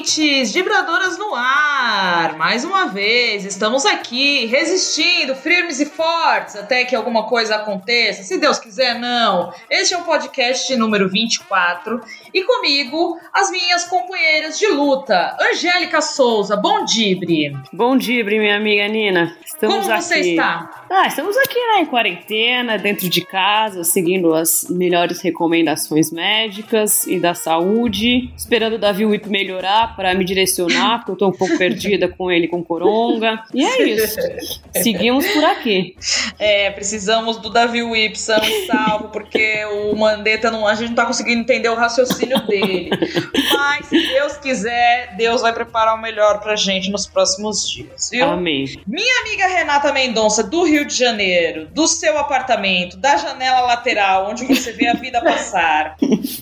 ouvintes, vibradoras no ar! Mais uma vez, estamos aqui resistindo, firmes e fortes, até que alguma coisa aconteça. Se Deus quiser, não. Este é o podcast número 24 e comigo as minhas companheiras de luta, Angélica Souza. Bom Dibre! Bom Dibre, minha amiga Nina. Estamos Como aqui. você está? Ah, estamos aqui né, em quarentena, dentro de casa, seguindo as melhores recomendações médicas e da saúde, esperando o Davi Whip melhorar para me direcionar, porque eu tô um pouco perdida com ele com coronga. E é isso. Seguimos por aqui. É, precisamos do Davi Whip são salvo, porque o Mandetta não, a gente não tá conseguindo entender o raciocínio dele. Mas se Deus quiser, Deus vai preparar o melhor pra gente nos próximos dias, viu? Amém. Minha amiga Renata Mendonça, do Rio de Janeiro, do seu apartamento, da janela lateral, onde você vê a vida passar.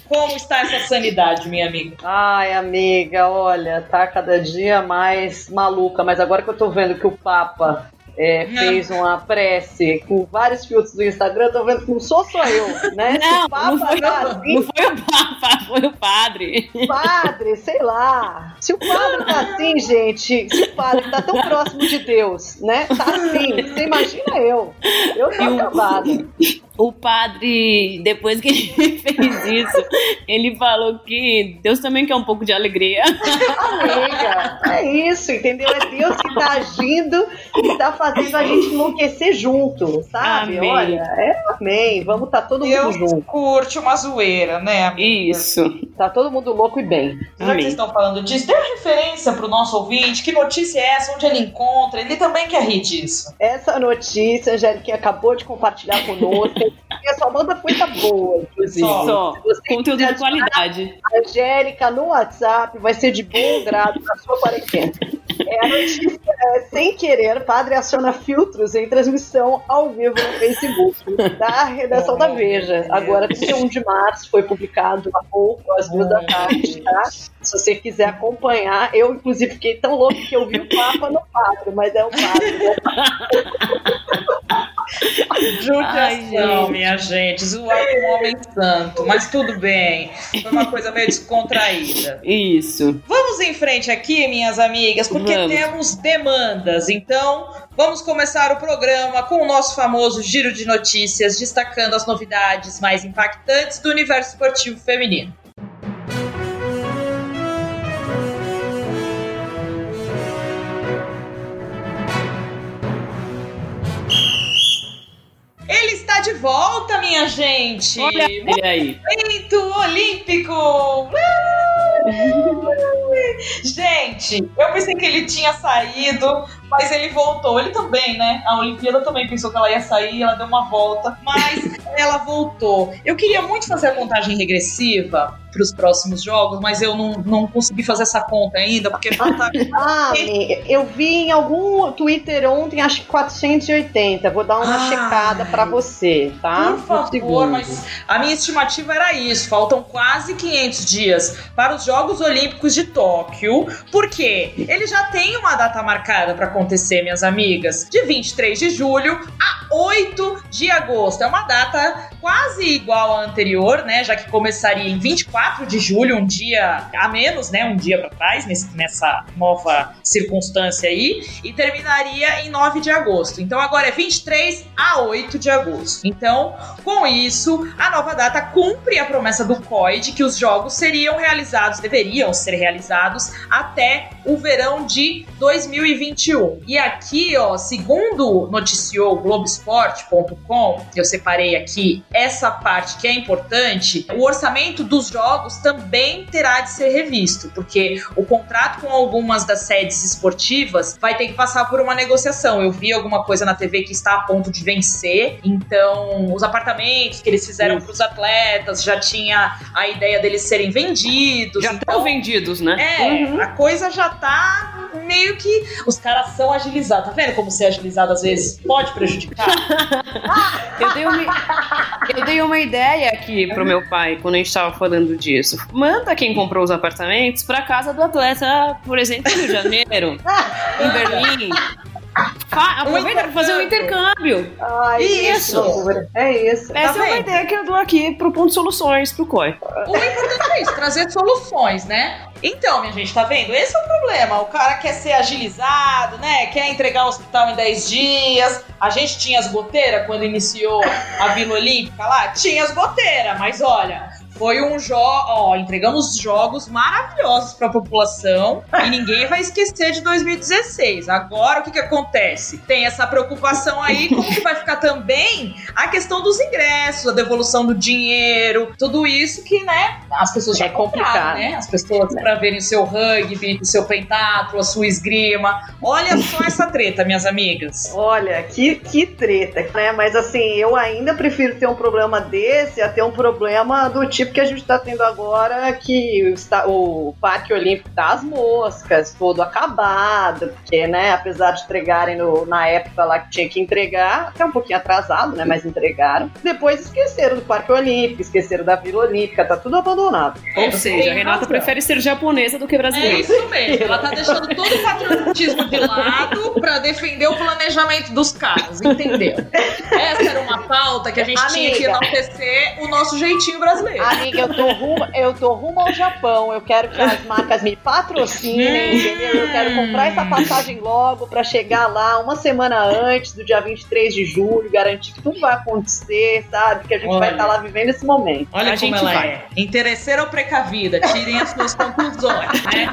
Como está essa sanidade, minha amiga? Ai, amiga, olha, tá cada dia mais maluca, mas agora que eu tô vendo que o Papa é, fez uma prece com vários filtros do Instagram, tô vendo que não sou só eu, né? Não, o Papa não foi, o, assim, não foi o Papa, foi o padre. padre, sei lá. Se o padre tá assim, gente, se o padre tá tão próximo de Deus, né? Tá assim, você imagina eu. Eu tô E acabada. O padre, depois que ele fez isso, ele falou que Deus também quer um pouco de alegria. Amiga, é isso, entendeu? É Deus que tá agindo e tá fazendo a gente enlouquecer junto, sabe? Amém. Olha, é amém. Vamos tá todo mundo Deus junto. curte uma zoeira, né, amiga? Isso. Tá todo mundo louco e bem. Já que vocês estão falando disso, dê uma referência pro nosso ouvinte. Que notícia é essa? Onde ele encontra? Ele também quer rir disso. Essa notícia, a Angélica acabou de compartilhar conosco. E a sua manda coisa boa, inclusive. Só. Só. Conteúdo de qualidade. A Angélica no WhatsApp vai ser de bom grado na sua quarentena. É a notícia, é, sem querer, padre aciona filtros em transmissão ao vivo no Facebook da redação da Veja. Agora, 31 de março, foi publicado há pouco, às duas da tarde, tá? Se você quiser acompanhar, eu, inclusive, fiquei tão louco que eu vi o Papa no padre, mas é o padre. né? Judiação, minha gente. Zoar com um homem santo. Mas tudo bem. Foi uma coisa meio descontraída. Isso. Vamos em frente aqui, minhas amigas, porque Vamos. temos demandas. Então, vamos começar o programa com o nosso famoso giro de notícias, destacando as novidades mais impactantes do universo esportivo feminino. De volta, minha gente! Olha ele aí. Evento Olímpico! Gente, eu pensei que ele tinha saído, mas ele voltou. Ele também, né? A Olimpíada também pensou que ela ia sair, ela deu uma volta, mas ela voltou. Eu queria muito fazer a contagem regressiva para os próximos jogos, mas eu não, não consegui fazer essa conta ainda, porque tá. Ah, eu vi em algum Twitter ontem, acho que 480. Vou dar uma Ai. checada pra você, tá? Por Um favor, segundo. mas a minha estimativa era isso. Faltam quase 500 dias para os Jogos Olímpicos de Tóquio, porque ele já tem uma data marcada para acontecer, minhas amigas, de 23 de julho a 8 de agosto. É uma data quase igual à anterior, né? Já que começaria em 24 de julho, um dia a menos, né? Um dia para trás, nessa nova circunstância aí, e terminaria em 9 de agosto. Então agora é 23 a 8 de agosto. Então, com isso, a nova data cumpre a promessa do COI de que os jogos seriam realizados, deveriam ser realizados até o verão de 2021. E aqui, ó, segundo noticiou Globoesporte.com, eu separei aqui essa parte que é importante, o orçamento dos jogos também terá de ser revisto, porque o contrato com algumas das sedes esportivas vai ter que passar por uma negociação. Eu vi alguma coisa na TV que está a ponto de vencer, então os apartamentos que eles fizeram para os atletas já tinha a ideia deles serem vendidos. Já então, estão vendidos, né? é, a coisa já tá meio que. Os caras são agilizados. Tá vendo como ser agilizado às vezes pode prejudicar? eu, dei uma, eu dei uma ideia aqui pro meu pai quando a gente tava falando disso. Manda quem comprou os apartamentos pra casa do atleta, por exemplo, no Rio de Janeiro, em Berlim. Fa aproveita para fazer um intercâmbio. Ai, isso. É isso. Essa tá é uma ideia que eu dou aqui pro Ponto Soluções, pro COI. O importante é isso, trazer soluções, né? Então, minha gente, tá vendo? Esse é o problema. O cara quer ser agilizado, né? Quer entregar o hospital em 10 dias. A gente tinha as goteiras quando iniciou a Vila Olímpica lá? Tinha as goteiras, mas olha, foi um jogo, ó, entregamos jogos maravilhosos para a população e ninguém vai esquecer de 2016. Agora o que que acontece? Tem essa preocupação aí, como que vai ficar também a questão dos ingressos, a devolução do dinheiro, tudo isso que, né, as pessoas já é compraram, né? As pessoas para verem o seu rugby, o seu pentatlo, a sua esgrima. Olha só essa treta, minhas amigas. Olha, que, que treta, né? Mas assim, eu ainda prefiro ter um problema desse a ter um problema do tipo que a gente está tendo agora, que o, o Parque Olímpico das Moscas, todo acabado, porque, né, apesar de entregarem no, na época lá que tinha que entregar, até um pouquinho atrasado, né, mas entregaram. Depois esqueceram do Parque Olímpico, esqueceram da Vila Olímpica, tá tudo abandonado. Ou seja, a Renata razão. prefere ser japonesa do que brasileira. É isso mesmo, ela tá deixando todo o patriotismo de lado para defender o planejamento dos caras, entendeu? Essa era uma pauta que a gente Amiga. tinha que enaltecer o nosso jeitinho brasileiro amiga, eu tô, rumo, eu tô rumo ao Japão. Eu quero que as marcas me patrocinem, entendeu? Eu quero comprar essa passagem logo para chegar lá uma semana antes do dia 23 de julho, garantir que tudo vai acontecer, sabe? Que a gente olha, vai estar tá lá vivendo esse momento. Olha a como ela vai. é. Interesseira ou precavida? Tirem as suas conclusões, né?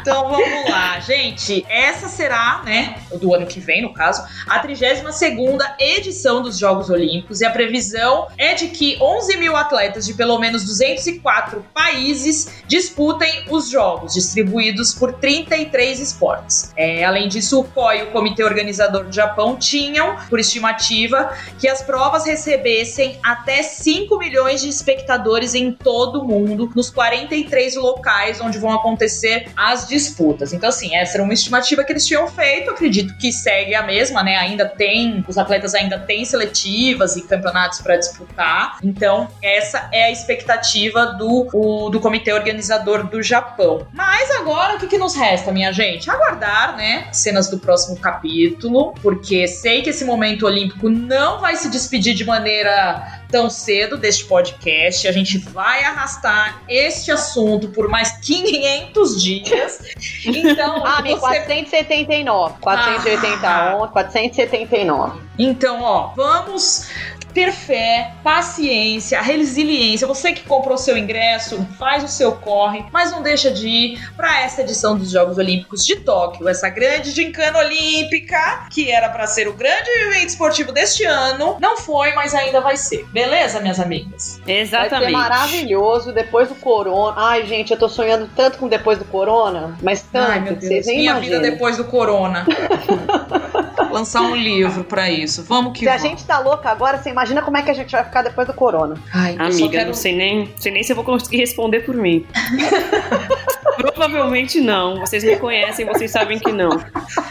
Então vamos lá, gente. Essa será, né, do ano que vem, no caso, a 32 segunda edição dos Jogos Olímpicos e a previsão é de que 11 mil atletas de pelo menos 204 países disputem os jogos, distribuídos por 33 esportes. É, além disso, o COI e o Comitê Organizador do Japão tinham, por estimativa, que as provas recebessem até 5 milhões de espectadores em todo o mundo, nos 43 locais onde vão acontecer as disputas. Então, assim, essa era uma estimativa que eles tinham feito, acredito que segue a mesma, né? Ainda tem, os atletas ainda têm seletivas e campeonatos para disputar. Então, essa é a expectativa do, o, do comitê organizador do Japão. Mas agora, o que, que nos resta, minha gente? Aguardar, né? Cenas do próximo capítulo, porque sei que esse momento olímpico não vai se despedir de maneira tão cedo deste podcast. A gente vai arrastar este assunto por mais 500 dias. Então, ah, você... 479. 480 ah. 479. Então, ó, vamos ter fé, paciência, resiliência. Você que comprou seu ingresso, faz o seu corre, mas não deixa de ir para essa edição dos Jogos Olímpicos de Tóquio, essa grande gincana olímpica que era para ser o grande evento esportivo deste ano, não foi, mas ainda vai ser. Beleza, minhas amigas? Exatamente. Vai ser maravilhoso depois do corona. Ai, gente, eu tô sonhando tanto com depois do corona, mas tanto, Ai, meu Deus. vocês nem Minha imaginam. vida depois do corona. Lançar um livro para isso. Vamos que Se vamos. a gente tá louca agora, você imagina como é que a gente vai ficar depois do corona. Ai, Amiga, quero... não sei nem, sei nem se eu vou conseguir responder por mim. Provavelmente não. Vocês me conhecem, vocês sabem que não.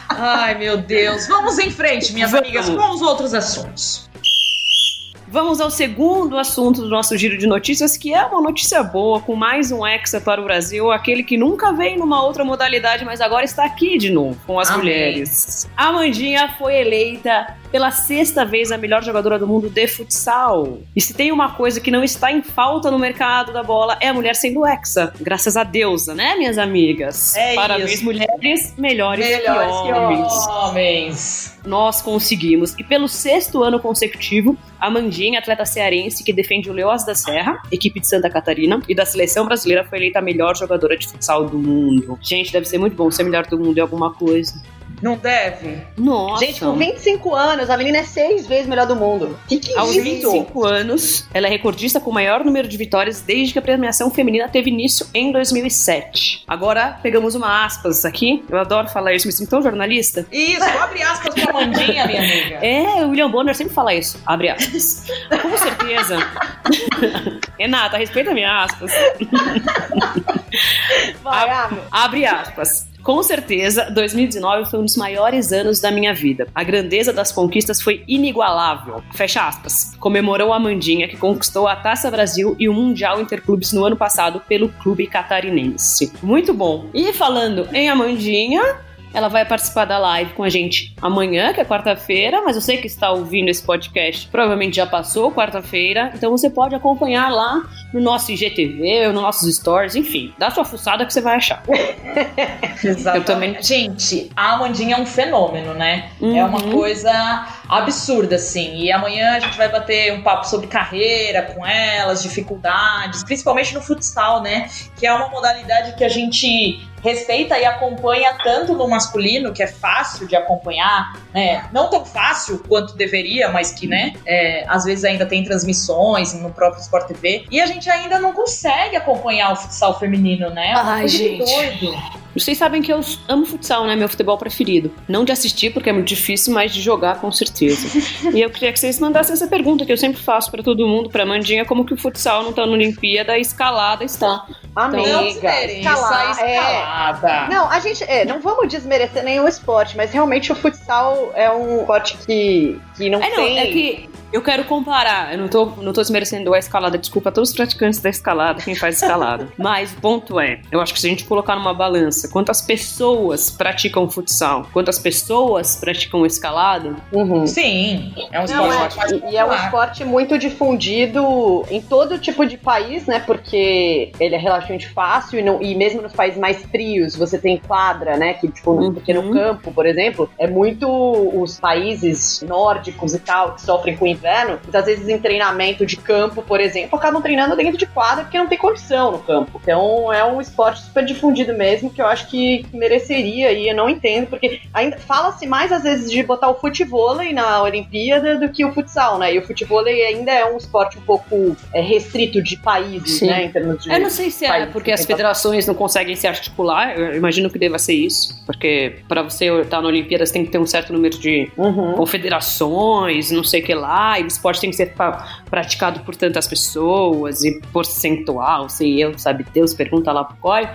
Ai, meu Deus. Vamos em frente, minhas Vamos. amigas, com os outros assuntos. Vamos ao segundo assunto do nosso giro de notícias, que é uma notícia boa, com mais um Hexa para o Brasil, aquele que nunca veio numa outra modalidade, mas agora está aqui de novo, com as Amém. mulheres. A Mandinha foi eleita pela sexta vez a melhor jogadora do mundo de futsal. E se tem uma coisa que não está em falta no mercado da bola, é a mulher sendo hexa. Graças a deusa, né, minhas amigas? É Parabéns, isso. mulheres melhores, melhores que homens. Que homens. Nós conseguimos. E pelo sexto ano consecutivo, a Mandinha, atleta cearense que defende o Leoas da Serra, equipe de Santa Catarina, e da seleção brasileira, foi eleita a melhor jogadora de futsal do mundo. Gente, deve ser muito bom ser melhor do mundo em alguma coisa. Não deve? Nossa. Gente, com 25 anos, a menina é seis vezes melhor do mundo. Que que Aos isso? 25 anos, ela é recordista com o maior número de vitórias desde que a premiação feminina teve início em 2007. Agora, pegamos uma aspas aqui. Eu adoro falar isso, me sinto tão jornalista. Isso, abre aspas pra Mandinha, minha amiga. É, o William Bonner sempre fala isso. Abre aspas. com certeza. Renata, respeita minhas aspas. Vai, abre aspas. Com certeza, 2019 foi um dos maiores anos da minha vida. A grandeza das conquistas foi inigualável. Fecha aspas. Comemorou a Amandinha, que conquistou a Taça Brasil e o Mundial Interclubes no ano passado pelo clube catarinense. Muito bom. E falando em Amandinha, ela vai participar da live com a gente amanhã, que é quarta-feira, mas eu sei que está ouvindo esse podcast, provavelmente já passou quarta-feira, então você pode acompanhar lá no nosso IGTV, nos nossos stories, enfim, dá sua fuçada que você vai achar. Exatamente. Eu também... Gente, a Amandinha é um fenômeno, né? Uhum. É uma uhum. coisa absurda, assim. E amanhã a gente vai bater um papo sobre carreira com elas, dificuldades, principalmente no futsal, né? Que é uma modalidade que a gente respeita e acompanha tanto no masculino, que é fácil de acompanhar, né? Não tão fácil quanto deveria, mas que, né, é, às vezes ainda tem transmissões no próprio Sport TV. E a gente ainda não consegue acompanhar o futsal feminino, né? É Ai, gente. Doido. Vocês sabem que eu amo futsal, né? Meu futebol preferido. Não de assistir, porque é muito difícil, mas de jogar, com certeza. e eu queria que vocês mandassem essa pergunta que eu sempre faço para todo mundo, pra Mandinha, como que o futsal não tá na Olimpíada, a escalada está. Amiga, escalada. É... Não, a gente. É, não vamos desmerecer nenhum esporte, mas realmente o futsal é um esporte que, que não é, tem. Não, é que eu quero comparar, eu não tô, não tô desmerecendo a escalada, desculpa a todos os praticantes da escalada, quem faz escalada. Mas o ponto é, eu acho que se a gente colocar numa balança quantas pessoas praticam futsal, quantas pessoas praticam escalada. Uhum. Sim, é um esporte não, é, E é um esporte muito difundido em todo tipo de país, né? Porque ele é relativamente fácil e, não, e mesmo nos países mais frios você tem quadra, né? Que, tipo, uhum. porque no campo, por exemplo, é muito os países nórdicos e tal que sofrem com inverno, muitas vezes em treinamento de campo, por exemplo, acabam treinando dentro de quadra porque não tem condição no campo. Então é um esporte super difundido mesmo que eu acho que mereceria e eu não entendo, porque ainda fala-se mais às vezes de botar o futebol na Olimpíada do que o futsal, né? E o futebol ainda é um esporte um pouco é, restrito de países, Sim. né? Em termos de. Eu não sei se é porque as federações não conseguem se articular, eu imagino que deva ser isso, porque para você estar na Olimpíada você tem que ter um certo número de uhum. confederações, não sei o que lá ah, o esporte tem que ser praticado por tantas pessoas e porcentual, sei eu, sabe Deus, pergunta lá pro COI,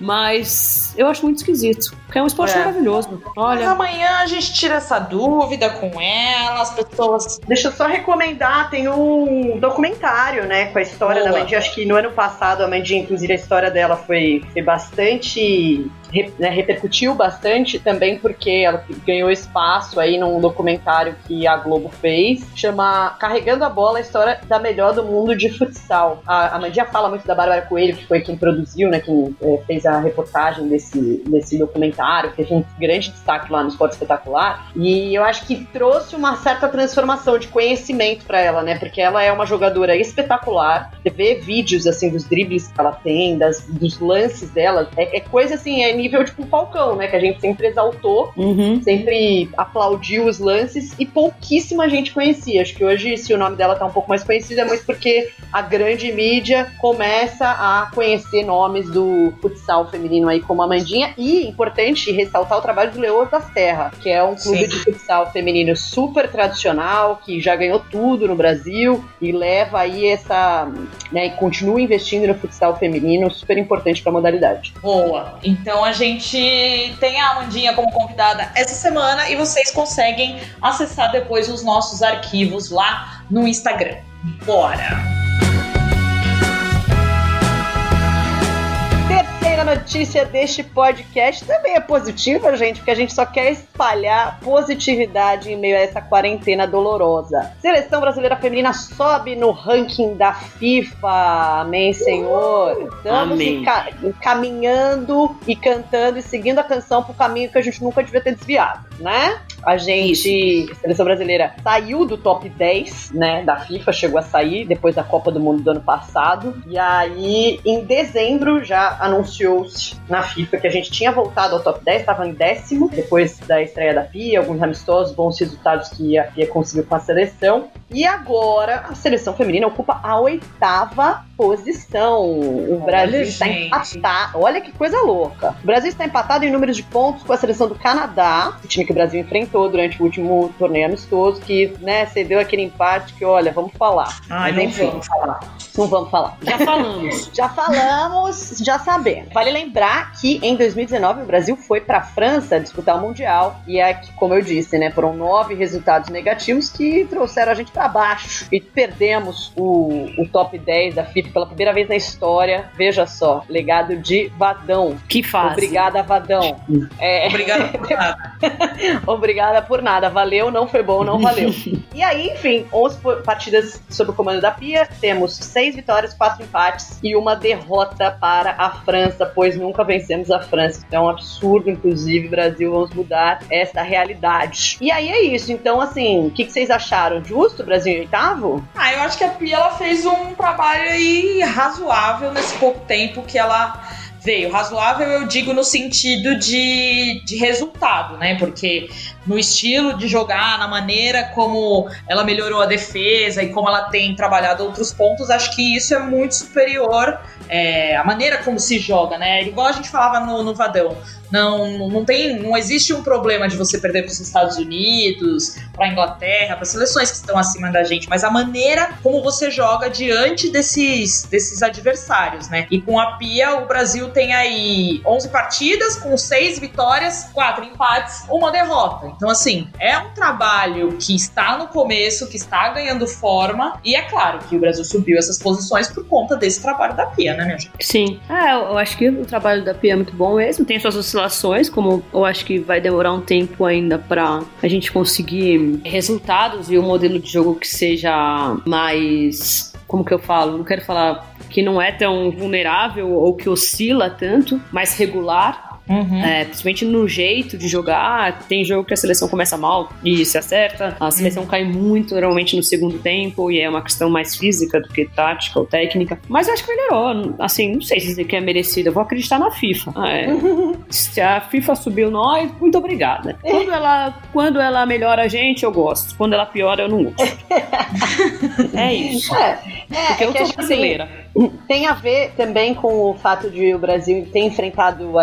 mas eu acho muito esquisito, porque é um esporte é. maravilhoso. Olha. Mas amanhã a gente tira essa dúvida com ela, as pessoas. Deixa eu só recomendar, tem um documentário, né, com a história Boa. da Mandy, acho que no ano passado a Mandy, inclusive a história dela foi, foi bastante né, repercutiu bastante também porque ela ganhou espaço aí num documentário que a Globo fez, chama Carregando a Bola, a história da melhor do mundo de futsal. A, a Mandia fala muito da Bárbara Coelho, que foi quem produziu, né, quem é, fez a reportagem desse, desse documentário, tem um grande destaque lá no Esporte Espetacular, e eu acho que trouxe uma certa transformação de conhecimento para ela, né, porque ela é uma jogadora espetacular, você vê vídeos, assim, dos dribles que ela tem, das, dos lances dela, é, é coisa, assim, é nível tipo Falcão, né? Que a gente sempre exaltou, uhum. sempre aplaudiu os lances e pouquíssima gente conhecia. Acho que hoje, se o nome dela tá um pouco mais conhecido, é muito porque a grande mídia começa a conhecer nomes do futsal feminino aí como a Mandinha. E importante ressaltar o trabalho do Leoas da Serra, que é um clube Sim. de futsal feminino super tradicional, que já ganhou tudo no Brasil e leva aí essa. Né, e continua investindo no futsal feminino, super importante para a modalidade. Boa. Então a gente tem a Amandinha como convidada essa semana e vocês conseguem acessar depois os nossos arquivos lá no Instagram. Bora! Terceira notícia deste podcast também é positiva, gente, porque a gente só quer espalhar positividade em meio a essa quarentena dolorosa. Seleção brasileira feminina sobe no ranking da FIFA. Amém, Senhor. Estamos Amém. caminhando e cantando e seguindo a canção pro caminho que a gente nunca devia ter desviado, né? A gente, a seleção brasileira, saiu do top 10, né, da FIFA, chegou a sair depois da Copa do Mundo do ano passado. E aí, em dezembro, já anunciou-se na FIFA que a gente tinha voltado ao top 10, estava em décimo, depois da estreia da Pia, alguns amistosos, bons resultados que a Pia conseguiu com a seleção. E agora, a seleção feminina ocupa a oitava posição. O Brasil está empatado. Olha que coisa louca. O Brasil está empatado em números de pontos com a seleção do Canadá, o time que o Brasil enfrentou durante o último torneio amistoso, que, né, cedeu aquele empate que, olha, vamos falar. Ai, Mas, não enfim, vamos falar. Não vamos falar. Já falamos. já falamos, já sabemos. vale lembrar que em 2019 o Brasil foi para a França disputar o Mundial e é que, como eu disse, né, foram nove resultados negativos que trouxeram a gente para baixo e perdemos o, o top 10 da FIFA pela primeira vez na história. Veja só, legado de Vadão. Que fase. Obrigada, Vadão. É... Obrigada por nada. Obrigada por nada. Valeu, não foi bom, não valeu. e aí, enfim, 11 partidas sob o comando da Pia. Temos seis vitórias, quatro empates e uma derrota para a França, pois nunca vencemos a França. É um absurdo, inclusive, Brasil, vamos mudar esta realidade. E aí é isso. Então, assim, o que, que vocês acharam? Justo o Brasil em oitavo? Ah, eu acho que a Pia ela fez um trabalho aí razoável nesse pouco tempo que ela veio. Razoável eu digo no sentido de, de resultado, né? Porque no estilo de jogar, na maneira como ela melhorou a defesa e como ela tem trabalhado outros pontos, acho que isso é muito superior é, à maneira como se joga, né? Igual a gente falava no, no Vadão. Não, não tem, não existe um problema de você perder para os Estados Unidos, para a Inglaterra, para seleções que estão acima da gente, mas a maneira como você joga diante desses, desses adversários, né? E com a Pia, o Brasil tem aí 11 partidas, com 6 vitórias, 4 empates, uma derrota. Então, assim, é um trabalho que está no começo, que está ganhando forma, e é claro que o Brasil subiu essas posições por conta desse trabalho da Pia, né, minha gente? Sim. É, eu acho que o trabalho da Pia é muito bom mesmo, tem suas como eu acho que vai demorar um tempo ainda para a gente conseguir resultados e um modelo de jogo que seja mais. Como que eu falo? Não quero falar que não é tão vulnerável ou que oscila tanto, mais regular. Uhum. É, principalmente no jeito de jogar. Tem jogo que a seleção começa mal e se acerta. A seleção Uhum. cai muito, normalmente, no segundo tempo, e é uma questão mais física do que tática ou técnica. Mas eu acho que melhorou. Assim, não sei se dizer que é merecido. Eu vou acreditar na FIFA. É. se a FIFA subiu nós, muito obrigada. Quando ela, quando ela melhora a gente, eu gosto. Quando ela piora, eu não gosto. é isso. É, é, Porque é eu que sou que brasileira. Tem a ver também com o fato de o Brasil ter enfrentado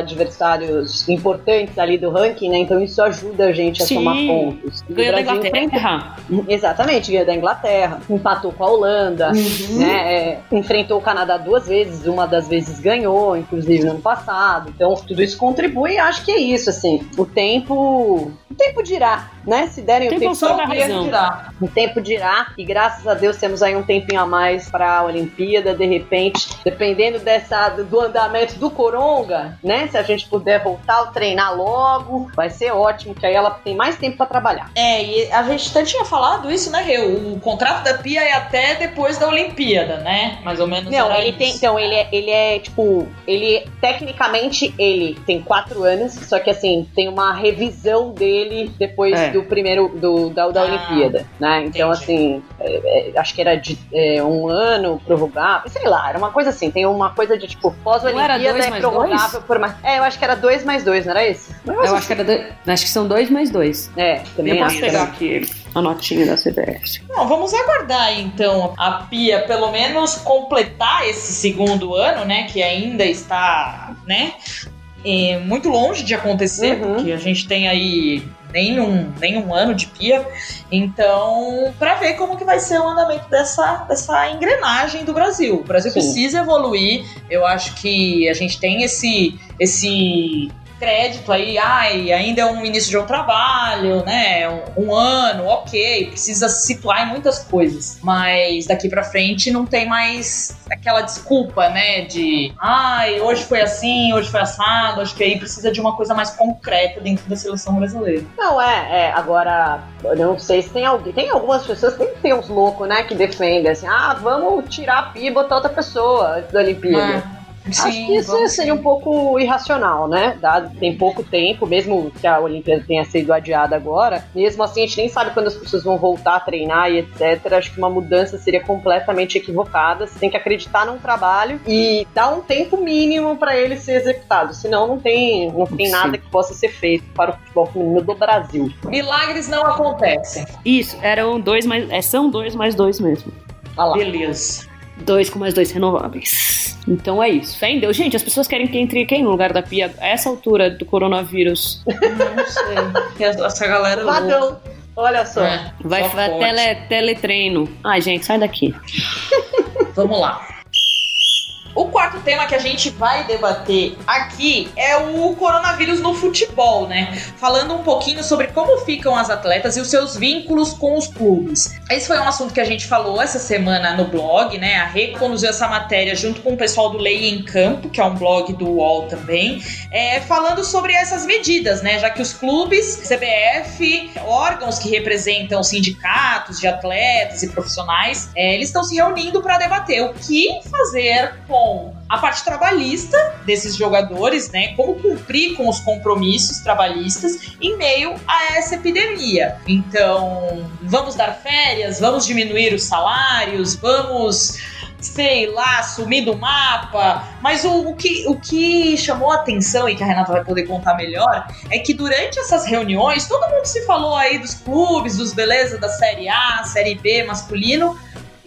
adversários importantes ali do ranking, né? Então isso ajuda a gente a Sim. somar pontos. E o Ganhou da Inglaterra. Exatamente, ganhou da Inglaterra, empatou com a Holanda, né? é, enfrentou o Canadá duas vezes, uma das vezes ganhou, inclusive no ano passado. Então, tudo isso contribui e acho que é isso, assim. O tempo. O tempo dirá, né? Se derem o Tempo tempo, só Queria razão. tirar. o tempo dirá. E graças a Deus temos aí um tempinho a mais para a Olimpíada, de repente, dependendo dessa do andamento do Coronga, né? Se a gente puder voltar a treinar logo, vai ser ótimo, que aí ela tem mais tempo para trabalhar. É, e a gente até tinha falado isso, né, Rê? O contrato da Pia é até depois da Olimpíada, né? Mais ou menos. Não, ele isso. tem. Então, ele é, ele é tipo. Ele. Tecnicamente, ele tem quatro anos, só que assim, tem uma revisão dele depois É. do primeiro. Do, da, da Ah, Olimpíada, né? Então, entendi. assim, é, é, acho que era de é, um ano prorrogável, sei lá, era uma coisa assim. Tem uma coisa de tipo, pós-Olimpíada dois é prorrogável por mais. É, eu acho que era dois mais dois, não era esse? Eu acho que, era dois- acho que são dois mais dois. É, também Eu posso acho. pegar aqui a notinha da CBF. Não, vamos aguardar então a Pia pelo menos completar esse segundo ano, né? Que ainda está, né? é, muito longe de acontecer, Uhum. porque a gente tem aí nem um, nem um ano de Pia. Então, para ver como que vai ser o andamento dessa, dessa engrenagem do Brasil. O Brasil Sim. precisa evoluir. Eu acho que a gente tem esse esse crédito aí, ai, ainda é um início de um trabalho, né? Um, um ano, ok, precisa se situar em muitas coisas. Mas daqui pra frente não tem mais aquela desculpa, né? De ai, hoje foi assim, hoje foi assado. Acho que aí precisa de uma coisa mais concreta dentro da seleção brasileira. Não, é, é, agora, eu não sei se tem alguém, tem algumas pessoas, tem que ter uns loucos, né, que defendem, assim, ah, vamos tirar a pia e botar outra pessoa antes da Olimpíada. Ah, Acho que isso vamos seria um pouco irracional, né? Dado tem pouco tempo, mesmo que a Olimpíada tenha sido adiada agora, mesmo assim a gente nem sabe quando as pessoas vão voltar a treinar e etc. Acho que uma mudança seria completamente equivocada. Você tem que acreditar num trabalho e dar um tempo mínimo para ele ser executado. Senão não tem, não tem Sim. nada que possa ser feito para o futebol feminino do Brasil. Milagres não acontecem. Isso, eram dois mais. é, são dois mais dois mesmo. Olha lá. Beleza. Dois com mais dois renováveis. Então é isso. Fé em Deus. Gente, as pessoas querem que entre quem no lugar da pia a essa altura do coronavírus? Não sei. Essa galera é. Vadão. Olha só. É, Vai só fazer pode. tele, teletreino. Ai, gente, sai daqui. Vamos lá. O quarto tema que a gente vai debater aqui é o coronavírus no futebol, né? Falando um pouquinho sobre como ficam as atletas e os seus vínculos com os clubes. Esse foi um assunto que a gente falou essa semana no blog, né? A Rê conduziu essa matéria junto com o pessoal do Lei em Campo, que é um blog do UOL também, é, falando sobre essas medidas, né? Já que os clubes, CBF, órgãos que representam sindicatos de atletas e profissionais, é, eles estão se reunindo para debater o que fazer com a parte trabalhista desses jogadores, né? Como cumprir com os compromissos trabalhistas em meio a essa epidemia. Então, vamos dar férias, vamos diminuir os salários, vamos sei lá, sumir do mapa. Mas o, o, que, o que chamou a atenção e que a Renata vai poder contar melhor é que durante essas reuniões, todo mundo se falou aí dos clubes, dos beleza da Série A, Série B masculino,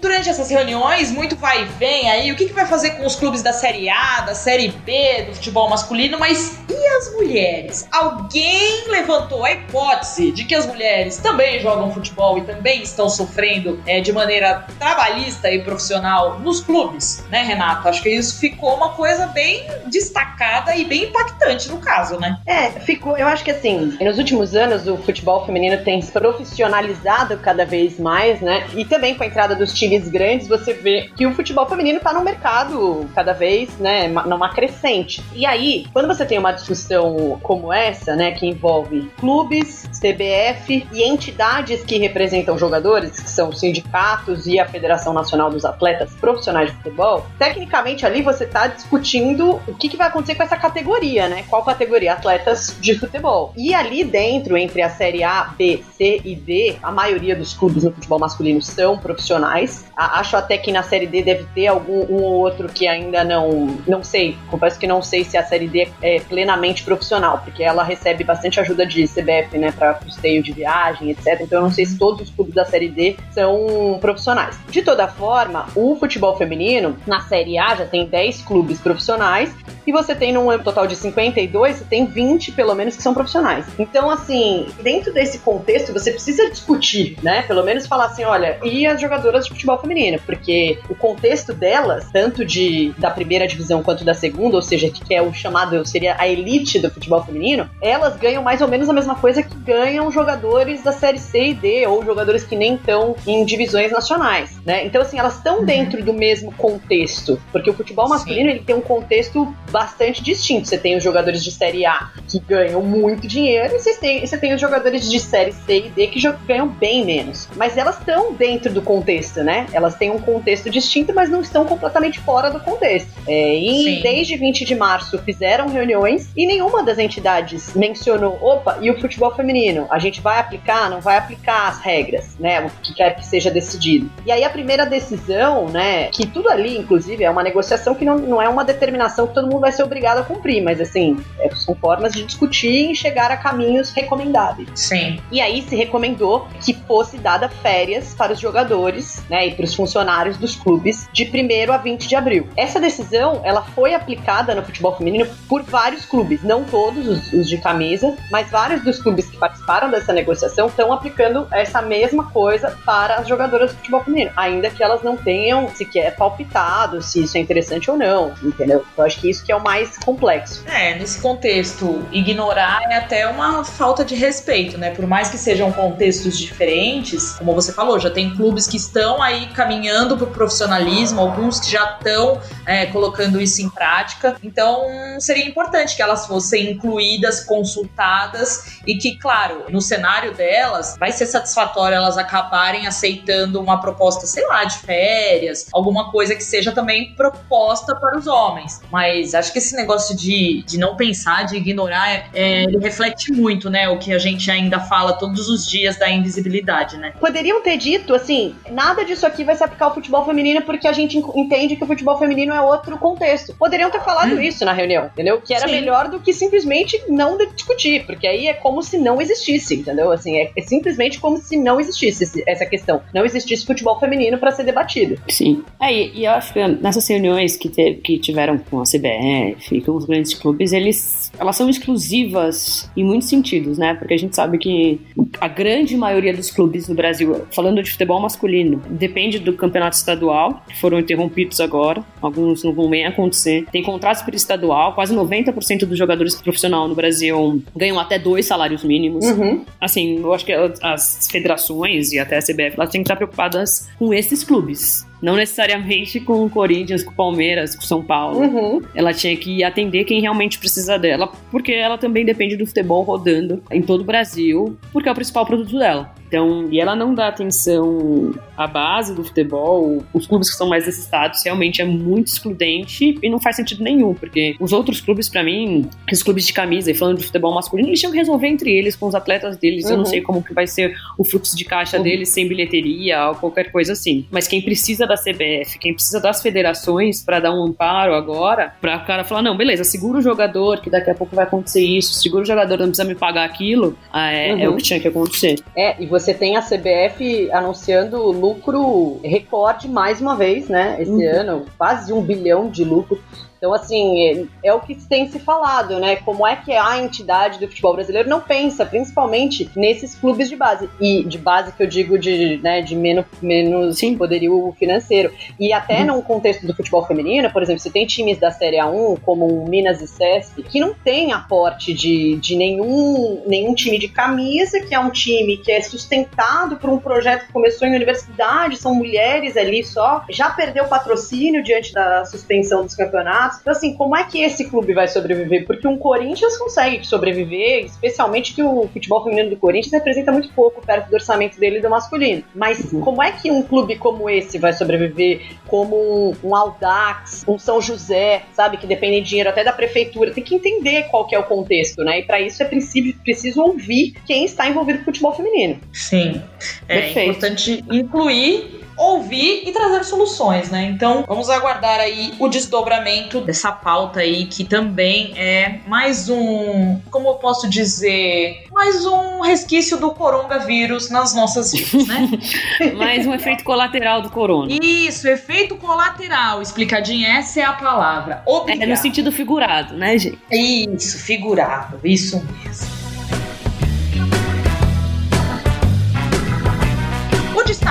Durante essas reuniões, muito vai e vem aí, o que, que vai fazer com os clubes da Série A, da Série B, do futebol masculino, mas e as mulheres? Alguém levantou a hipótese de que as mulheres também jogam futebol e também estão sofrendo é, de maneira trabalhista e profissional nos clubes, né, Renata? Acho que isso ficou uma coisa bem destacada e bem impactante no caso, né? É, ficou. Eu acho que assim, nos últimos anos o futebol feminino tem se profissionalizado cada vez mais, né? E também com a entrada dos times times grandes, você vê que o futebol feminino está no mercado cada vez, né, numa crescente. E aí, quando você tem uma discussão como essa, né, que envolve clubes, CBF e entidades que representam jogadores, que são os sindicatos e a Federação Nacional dos Atletas Profissionais de Futebol, tecnicamente ali você está discutindo o que, que vai acontecer com essa categoria, né? Qual categoria? Atletas de futebol. E ali dentro, entre a Série A, B, C e D, a maioria dos clubes no futebol masculino são profissionais Acho até que na série D deve ter algum um ou outro que ainda não. Não sei. Confesso que não sei se a série D é plenamente profissional, porque ela recebe bastante ajuda de CBF, né, para custeio de viagem, etc. Então eu não sei se todos os clubes da série D são profissionais. De toda forma, o futebol feminino, na série A, já tem 10 clubes profissionais e você tem num total de 52, você tem 20 pelo menos que são profissionais. Então, assim, dentro desse contexto, você precisa discutir, né? Pelo menos falar assim, olha, e as jogadoras de futebol feminino? Porque o contexto delas, tanto de da primeira divisão quanto da segunda, ou seja, que é o chamado, seria a elite do futebol feminino, elas ganham mais ou menos a mesma coisa que ganham jogadores da série C e D, ou jogadores que nem estão em divisões nacionais, né? Então, assim, elas estão uhum. dentro do mesmo contexto, porque o futebol masculino, Sim. ele tem um contexto bastante distinto. Você tem os jogadores de Série A que ganham muito dinheiro e você tem, você tem os jogadores de Série C e D que ganham bem menos. Mas elas estão dentro do contexto, né? Elas têm um contexto distinto, mas não estão completamente fora do contexto. É, e Sim. desde 20 de março fizeram reuniões e nenhuma das entidades mencionou, opa, e o futebol feminino? A gente vai aplicar, não vai aplicar as regras, né? O que quer que seja decidido. E aí a primeira decisão, né? Que tudo ali, inclusive, é uma negociação que não, não é uma determinação que todo mundo vai vai ser obrigado a cumprir, mas assim, é, são formas de discutir e chegar a caminhos recomendáveis. Sim. E aí se recomendou que fosse dada férias para os jogadores, né, para os funcionários dos clubes de 1 a 20 de abril. Essa decisão, ela foi aplicada no futebol feminino por vários clubes, não todos os, os de camisa, mas vários dos clubes que participaram dessa negociação estão aplicando essa mesma coisa para as jogadoras do futebol feminino, ainda que elas não tenham sequer palpitado se isso é interessante ou não, entendeu? Eu acho que isso que é o mais complexo. É, nesse contexto, ignorar é até uma falta de respeito, né? Por mais que sejam contextos diferentes, como você falou, já tem clubes que estão aí caminhando para o profissionalismo, alguns que já estão é, colocando isso em prática. Então, seria importante que elas fossem incluídas, consultadas e que, claro, no cenário delas, vai ser satisfatório elas acabarem aceitando uma proposta, sei lá, de férias, alguma coisa que seja também proposta para os homens. Mas acho que esse negócio de, de não pensar, de ignorar, é, ele reflete muito, né? O que a gente ainda fala todos os dias da invisibilidade, né? Poderiam ter dito, assim, nada disso aqui vai se aplicar ao futebol feminino porque a gente entende que o futebol feminino é outro contexto. Poderiam ter falado hum. isso na reunião, entendeu? Que era Sim. melhor do que simplesmente não discutir, porque aí é como se não existisse, entendeu? Assim, é, é simplesmente como se não existisse essa questão. Não existisse futebol feminino para ser debatido. Sim. Aí, é, e eu acho que nessas reuniões que, te, que tiveram com a CBF, com os grandes clubes, eles, elas são exclusivas em muitos sentidos, né? Porque a gente sabe que a grande maioria dos clubes no Brasil, falando de futebol masculino, depende do campeonato estadual, que foram interrompidos agora, alguns não vão nem acontecer. Tem contratos por estadual, quase 90% dos jogadores profissionais no Brasil ganham até dois salários mínimos. Uhum. Assim, eu acho que as federações e até a CBF, elas têm que estar preocupadas com esses clubes. Não necessariamente com o Corinthians, com o Palmeiras, com o São Paulo. Uhum. Ela tinha que atender quem realmente precisa dela, porque ela também depende do futebol rodando em todo o Brasil, porque é o principal produto dela. Então, e ela não dá atenção à base do futebol, os clubes que são mais necessitados realmente é muito excludente e não faz sentido nenhum, porque os outros clubes, para mim, os clubes de camisa, e falando de futebol masculino, eles tinham que resolver entre eles, com os atletas deles. Uhum. Eu não uhum. sei como que vai ser o fluxo de caixa uhum. deles sem bilheteria ou qualquer coisa assim. Mas quem precisa da CBF, quem precisa das federações para dar um amparo agora, para o cara falar: não, beleza, segura o jogador, que daqui a pouco vai acontecer isso, segura o jogador, não precisa me pagar aquilo, ah, é, uhum. é o que tinha que acontecer. É, e você tem a CBF anunciando lucro recorde mais uma vez, né? Esse uhum. ano, quase um bilhão de lucro. Então, assim, é, o que tem se falado, né? Como é que a entidade do futebol brasileiro não pensa, principalmente nesses clubes de base. E de base que eu digo de, né, de menos, menos Sim. poderio financeiro. E até uhum. num contexto do futebol feminino, por exemplo, você tem times da Série A1, como o Minas e Cesp, que não tem aporte de, de nenhum, nenhum time de camisa, que é um time que é sustentado por um projeto que começou em universidade, são mulheres ali só, já perdeu patrocínio diante da suspensão dos campeonatos campeonatos. Então, assim, como é que esse clube vai sobreviver? Porque um Corinthians consegue sobreviver, especialmente que o futebol feminino do Corinthians representa muito pouco perto do orçamento dele do masculino. Mas uhum. como é que um clube como esse vai sobreviver? Como um Aldax, um São José, sabe? Que dependem de dinheiro até da prefeitura. Tem que entender qual que é o contexto, né? E para isso é preciso, preciso ouvir quem está envolvido com o futebol feminino. Sim. É Perfeito. importante incluir ouvir e trazer soluções, né? Então, vamos aguardar aí o desdobramento dessa pauta aí, que também é mais um, como eu posso dizer, mais um resquício do coronavírus nas nossas vidas, né? mais um efeito colateral do corona. Isso, efeito colateral, explicadinho, essa é a palavra. Obrigado. É no sentido figurado, né, gente? Isso, figurado, isso mesmo.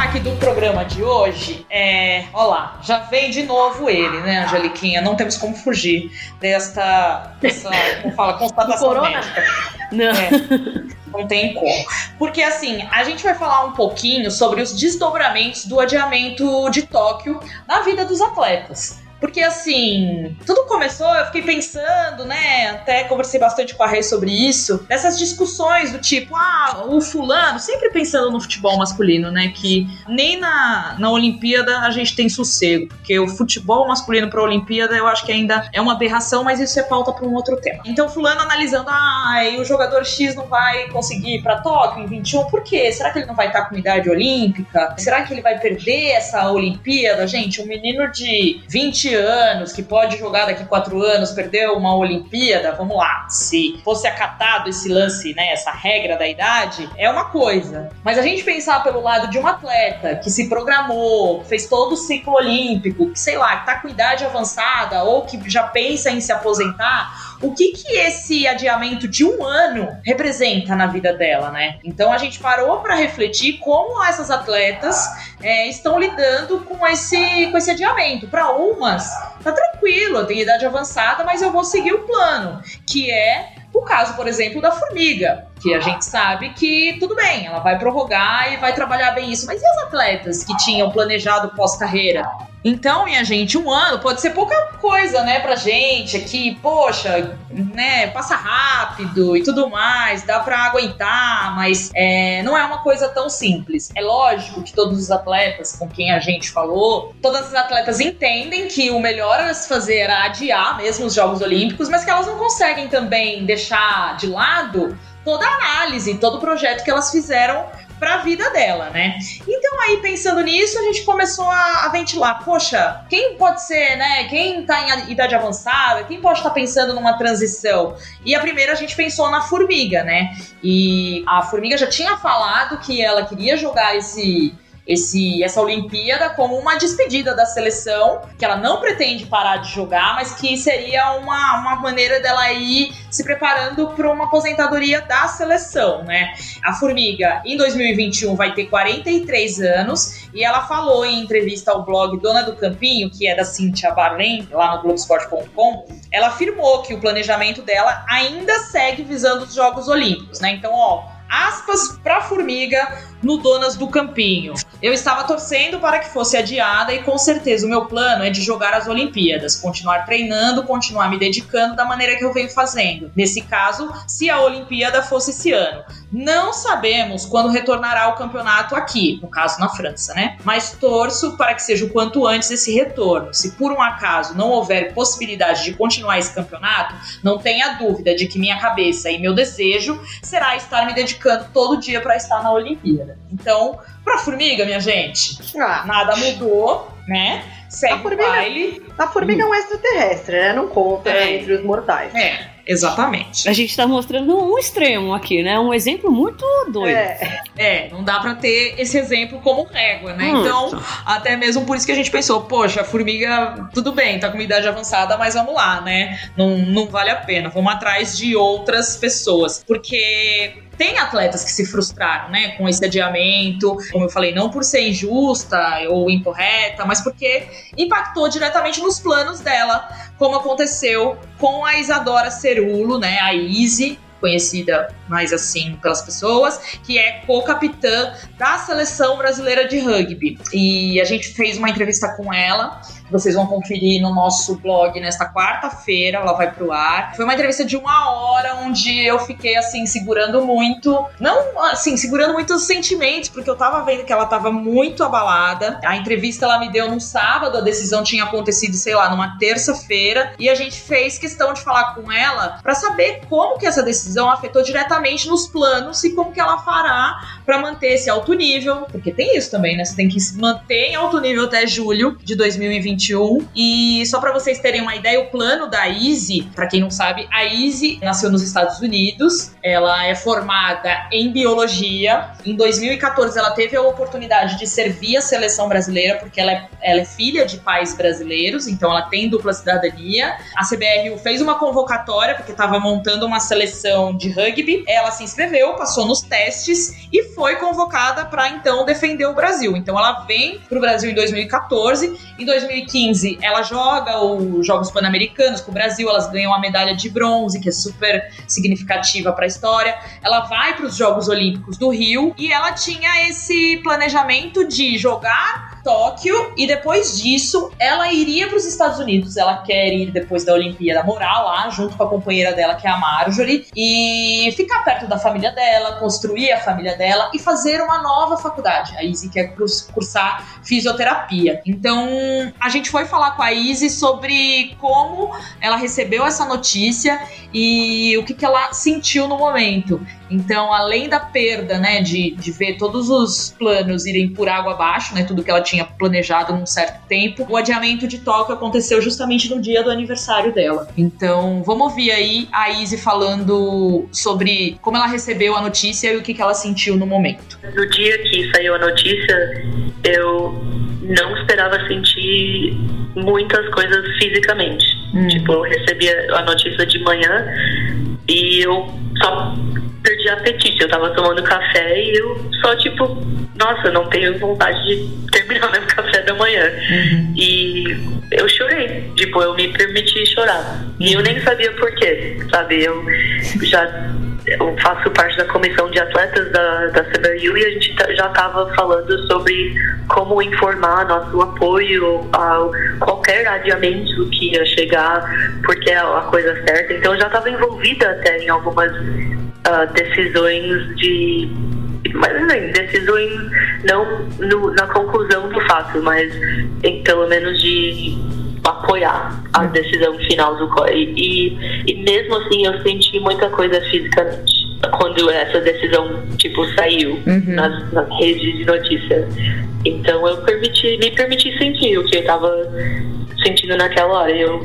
Destaque do programa de hoje é. Olha lá, já vem de novo ele, né, Angeliquinha? Não temos como fugir desta. dessa, como fala, constatação médica. Não. É, não tem como. Porque assim, a gente vai falar um pouquinho sobre os desdobramentos do adiamento de Tóquio na vida dos atletas. Porque assim, tudo começou, eu fiquei pensando, né? Até conversei bastante com a Rei sobre isso. Nessas discussões do tipo, ah, o fulano, sempre pensando no futebol masculino, né? Que nem na, na Olimpíada a gente tem sossego. Porque o futebol masculino pra Olimpíada eu acho que ainda é uma aberração, mas isso é pauta para um outro tema. Então, fulano analisando, ah, o jogador X não vai conseguir ir pra Tóquio em 21, por quê? Será que ele não vai estar com idade olímpica? Será que ele vai perder essa Olimpíada? Gente, um menino de 20 20 anos, que pode jogar daqui quatro anos, perdeu uma Olimpíada, vamos lá. Se fosse acatado esse lance, né, essa regra da idade, é uma coisa. Mas a gente pensar pelo lado de um atleta que se programou, fez todo o ciclo olímpico, que sei lá, que tá com idade avançada ou que já pensa em se aposentar, o que que esse adiamento de um ano representa na vida dela, né? Então a gente parou para refletir como essas atletas é, estão lidando com esse, com esse adiamento. Para umas, tá tranquilo, eu tenho idade avançada, mas eu vou seguir o plano, que é o caso, por exemplo, da formiga, que a gente sabe que tudo bem, ela vai prorrogar e vai trabalhar bem isso. Mas e as atletas que tinham planejado pós-carreira? Então, minha gente, um ano pode ser pouca coisa, né, pra gente aqui, poxa, né, passa rápido e tudo mais, dá pra aguentar, mas é, não é uma coisa tão simples. É lógico que todos os atletas com quem a gente falou, todas as atletas entendem que o melhor a se fazer era adiar mesmo os Jogos Olímpicos, mas que elas não conseguem também deixar de lado toda a análise, todo o projeto que elas fizeram para a vida dela, né? Então aí pensando nisso, a gente começou a, a, ventilar, poxa, quem pode ser, né? Quem tá em idade avançada, quem pode estar tá pensando numa transição? E a primeira a gente pensou na formiga, né? E a formiga já tinha falado que ela queria jogar esse esse, essa Olimpíada como uma despedida da seleção, que ela não pretende parar de jogar, mas que seria uma, uma maneira dela ir se preparando para uma aposentadoria da seleção, né? A Formiga, em 2021, vai ter 43 anos e ela falou em entrevista ao blog Dona do Campinho, que é da Cintia Barlen, lá no Globoesporte.com, ela afirmou que o planejamento dela ainda segue visando os Jogos Olímpicos, né? Então, ó, aspas para Formiga no Donas do Campinho. Eu estava torcendo para que fosse adiada e com certeza o meu plano é de jogar as Olimpíadas, continuar treinando, continuar me dedicando da maneira que eu venho fazendo. Nesse caso, se a Olimpíada fosse esse ano. Não sabemos quando retornará o campeonato aqui, no caso na França, né? Mas torço para que seja o quanto antes esse retorno. Se por um acaso não houver possibilidade de continuar esse campeonato, não tenha dúvida de que minha cabeça e meu desejo será estar me dedicando todo dia para estar na Olimpíada. Então, pra formiga, minha gente, ah. nada mudou, né? Segue a formiga, o baile. A formiga hum. é um extraterrestre, né? Não conta é. entre os mortais. É. Exatamente. A gente tá mostrando um extremo aqui, né? Um exemplo muito doido. É, é não dá para ter esse exemplo como régua, né? Hum. Então, até mesmo por isso que a gente pensou, poxa, a formiga, tudo bem, tá com uma idade avançada, mas vamos lá, né? Não, não vale a pena. Vamos atrás de outras pessoas. Porque tem atletas que se frustraram, né, com esse adiamento, como eu falei, não por ser injusta ou incorreta, mas porque impactou diretamente nos planos dela, como aconteceu com a Isadora Cerulo, né, a Izzy, conhecida mais assim pelas pessoas, que é co-capitã da seleção brasileira de rugby. E a gente fez uma entrevista com ela vocês vão conferir no nosso blog nesta quarta-feira, ela vai pro ar. Foi uma entrevista de uma hora onde eu fiquei assim, segurando muito, não assim, segurando muitos sentimentos, porque eu tava vendo que ela tava muito abalada. A entrevista ela me deu no sábado, a decisão tinha acontecido, sei lá, numa terça-feira, e a gente fez questão de falar com ela para saber como que essa decisão afetou diretamente nos planos e como que ela fará para manter esse alto nível, porque tem isso também, né? Você tem que se manter em alto nível até julho de 2020 2021. E só para vocês terem uma ideia, o plano da Easy, para quem não sabe, a Easy nasceu nos Estados Unidos. Ela é formada em biologia. Em 2014, ela teve a oportunidade de servir a seleção brasileira, porque ela é, ela é filha de pais brasileiros, então ela tem dupla cidadania. A CBRU fez uma convocatória, porque estava montando uma seleção de rugby. Ela se inscreveu, passou nos testes e foi convocada para então defender o Brasil. Então ela vem para o Brasil em 2014. Em 2015, 2015 ela joga os Jogos Pan-Americanos com o Brasil, elas ganham a medalha de bronze, que é super significativa para a história. Ela vai para os Jogos Olímpicos do Rio e ela tinha esse planejamento de jogar Tóquio e depois disso ela iria para os Estados Unidos. Ela quer ir depois da Olimpíada morar lá junto com a companheira dela que é a Marjorie e ficar perto da família dela, construir a família dela e fazer uma nova faculdade. A Izzy quer cursar fisioterapia. Então a gente foi falar com a Izzy sobre como ela recebeu essa notícia e o que, que ela sentiu no momento. Então, além da perda, né, de, de ver todos os planos irem por água abaixo, né, tudo que ela tinha planejado num certo tempo, o adiamento de Tóquio aconteceu justamente no dia do aniversário dela. Então, vamos ouvir aí a Izzy falando sobre como ela recebeu a notícia e o que, que ela sentiu no momento. No dia que saiu a notícia, eu não esperava sentir muitas coisas fisicamente. Hum. Tipo, eu recebi a notícia de manhã e eu só perdi apetite. Eu tava tomando café e eu só, tipo, nossa, não tenho vontade de terminar meu café da manhã. Uhum. E eu chorei. Tipo, eu me permiti chorar. E eu nem sabia por quê, sabe? Eu já eu faço parte da comissão de atletas da, da CBU e a gente tá, já estava falando sobre como informar nosso apoio a qualquer adiamento que ia chegar, porque é a coisa certa. Então eu já estava envolvida até em algumas uh, decisões de mas assim, decisões não no, na conclusão do fato, mas em, pelo menos de apoiar a decisão final do COI. E, e mesmo assim eu senti muita coisa fisicamente. quando essa decisão tipo saiu Uhum. nas, nas redes de notícia. Então eu permiti, me permiti sentir o que eu tava sentindo naquela hora. Eu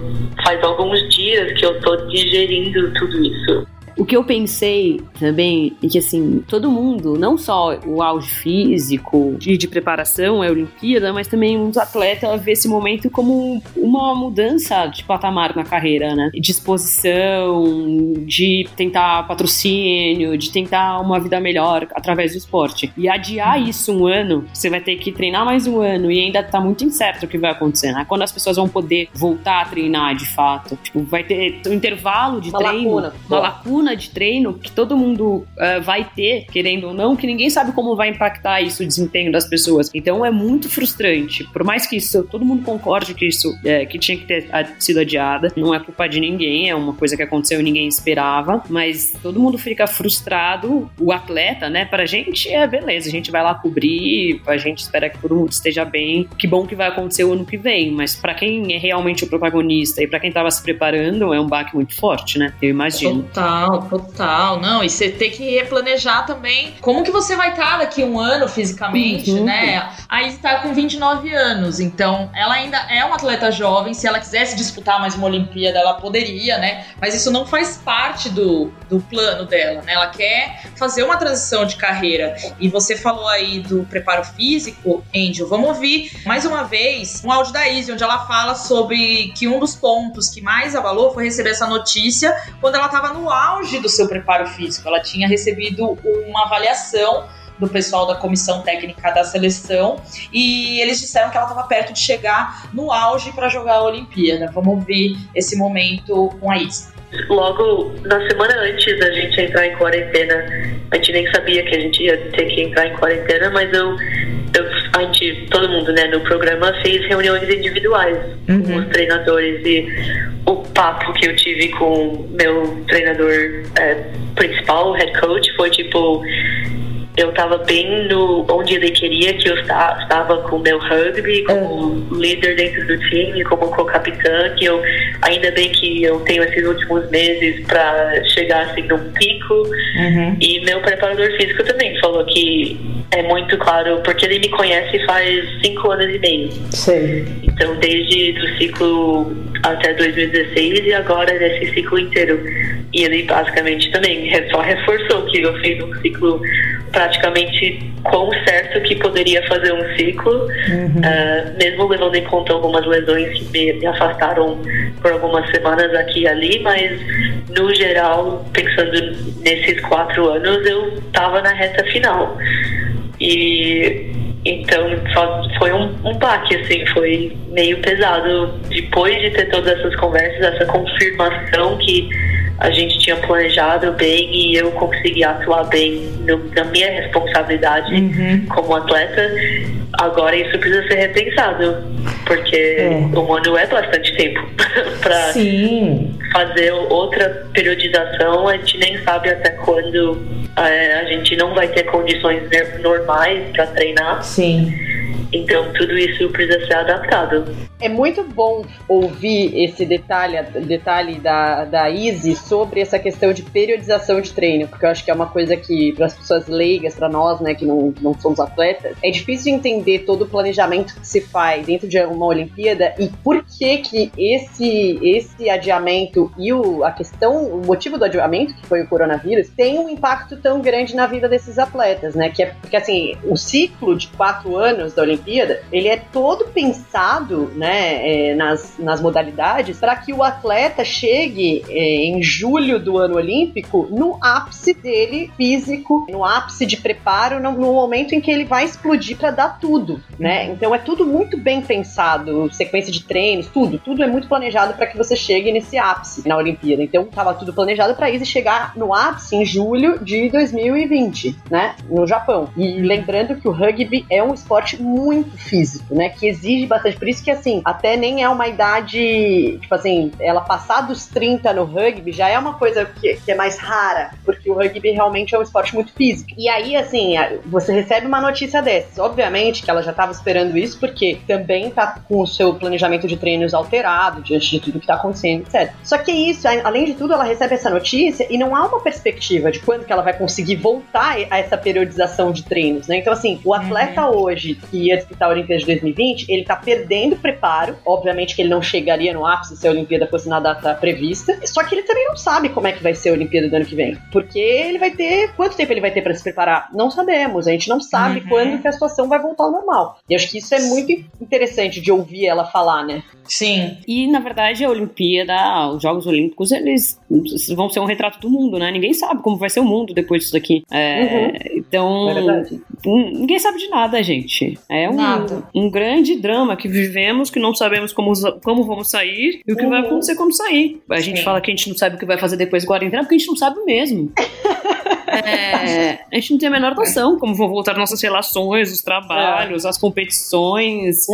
faz alguns dias que eu tô digerindo tudo isso. O que eu pensei também é que, assim, todo mundo, não só o auge físico e de preparação é a Olimpíada, mas também os atletas vê esse momento como uma mudança de patamar na carreira, né? De exposição, de tentar patrocínio, de tentar uma vida melhor através do esporte. E adiar isso um ano, você vai ter que treinar mais um ano e ainda tá muito incerto o que vai acontecer, né? Quando as pessoas vão poder voltar a treinar de fato. Tipo, vai ter um intervalo de Uma treino, lacuna. uma lacuna de treino que todo mundo eh, vai ter, querendo ou não, que ninguém sabe como vai impactar isso o desempenho das pessoas. Então é muito frustrante. Por mais que isso, todo mundo concorde que isso eh, que tinha que ter sido adiada, não é culpa de ninguém, é uma coisa que aconteceu e ninguém esperava, mas todo mundo fica frustrado. O atleta, né, pra gente é beleza, a gente vai lá cobrir, a gente espera que todo mundo esteja bem. Que bom que vai acontecer o ano que vem, mas pra quem é realmente o protagonista e pra quem tava se preparando, é um baque muito forte, né? Eu imagino. Total, total. Não, e você tem que replanejar também como que você vai estar daqui a um ano fisicamente, Uhum. né? A Izzy tá com 29 anos, então ela ainda é uma atleta jovem. Se ela quisesse disputar mais uma Olimpíada, ela poderia, né? Mas isso não faz parte do, do plano dela, né? Ela quer fazer uma transição de carreira. E você falou aí do preparo físico, Angel. Vamos ouvir mais uma vez um áudio da Izzy, onde ela fala sobre que um dos pontos que mais abalou foi receber essa notícia quando ela estava no auge do seu preparo físico. Ela tinha recebido uma avaliação do pessoal da comissão técnica da seleção e eles disseram que ela estava perto de chegar no auge para jogar a Olimpíada. Vamos ouvir esse momento com a Isa. Logo na semana antes da gente entrar em quarentena, a gente nem sabia que a gente ia ter que entrar em quarentena, mas eu, eu a gente, todo mundo, né, no programa fez reuniões individuais com os treinadores. E o papo que eu tive com meu treinador é, principal, o head coach, foi tipo eu tava bem no onde ele queria que eu esta- estava com o meu rugby, como líder dentro do time, como co-capitã, que eu ainda bem que eu tenho esses últimos meses para chegar assim num pico. E meu preparador físico também falou que é muito claro, porque ele me conhece faz cinco anos e meio. Sei. Então, desde o ciclo até 2016 e agora nesse ciclo inteiro. E ele basicamente também só reforçou que eu fiz um ciclo praticamente com certo que poderia fazer um ciclo, ah, mesmo levando em conta algumas lesões que me, me afastaram por algumas semanas aqui e ali, mas no geral, pensando nesses quatro anos, eu estava na reta final. E então só foi um, um baque, assim, foi meio pesado. Depois de ter todas essas conversas, essa confirmação que a gente tinha planejado bem e eu consegui atuar bem no- na minha responsabilidade como atleta, agora isso precisa ser repensado, porque um ano é bastante tempo para fazer outra periodização, a gente nem sabe até quando é, a gente não vai ter condições normais para treinar. Sim. Então tudo isso precisa ser adaptado. É muito bom ouvir esse detalhe, detalhe da, da Izzy sobre essa questão de periodização de treino, porque eu acho que é uma coisa que, para as pessoas leigas, para nós, né, que não, não somos atletas, é difícil entender todo o planejamento que se faz dentro de uma Olimpíada e por que que esse, esse adiamento e o, a questão, o motivo do adiamento, que foi o coronavírus, tem um impacto tão grande na vida desses atletas, né, que é porque, assim, o ciclo de quatro anos da Olimpíada, ele é todo pensado, né, é, nas, nas modalidades, para que o atleta chegue é, em julho do ano olímpico no ápice dele físico, no ápice de preparo, no, no momento em que ele vai explodir para dar tudo, né? Então é tudo muito bem pensado, sequência de treinos, tudo, tudo é muito planejado para que você chegue nesse ápice na Olimpíada. Então tava tudo planejado para Izzy chegar no ápice em julho de 2020, né, no Japão. E lembrando que o rugby é um esporte muito físico, né, que exige bastante. Por isso que assim, até nem é uma idade, tipo assim, ela passar dos 30 no rugby já é uma coisa que, que é mais rara, porque que o rugby realmente é um esporte muito físico. E aí, assim, você recebe uma notícia dessas. Obviamente que ela já estava esperando isso, porque também tá com o seu planejamento de treinos alterado diante de tudo que tá acontecendo, etc. Só que isso, além de tudo, ela recebe essa notícia e não há uma perspectiva de quando que ela vai conseguir voltar a essa periodização de treinos, né? Então, assim, o atleta uhum. hoje que ia disputar a Olimpíada de 2020, ele tá perdendo preparo. Obviamente que ele não chegaria no ápice se a Olimpíada fosse na data prevista. Só que ele também não sabe como é que vai ser a Olimpíada do ano que vem. Porque ele vai ter. Quanto tempo ele vai ter para se preparar? Não sabemos. A gente não sabe uhum. quando que a situação vai voltar ao normal. E acho que isso é muito interessante de ouvir ela falar, né? Sim. E, na verdade, a Olimpíada, os Jogos Olímpicos, eles vão ser um retrato do mundo, né? Ninguém sabe como vai ser o mundo depois disso daqui. É, uhum. Então, é ninguém sabe de nada, gente. É um, nada. um grande drama que vivemos, que não sabemos como, como vamos sair e o que uhum. vai acontecer quando sair. A gente Sim. fala que a gente não sabe o que vai fazer depois da quarentena, porque a gente não sabe mesmo. É, a gente não tem a menor noção como vão voltar nossas relações, os trabalhos, é. as competições.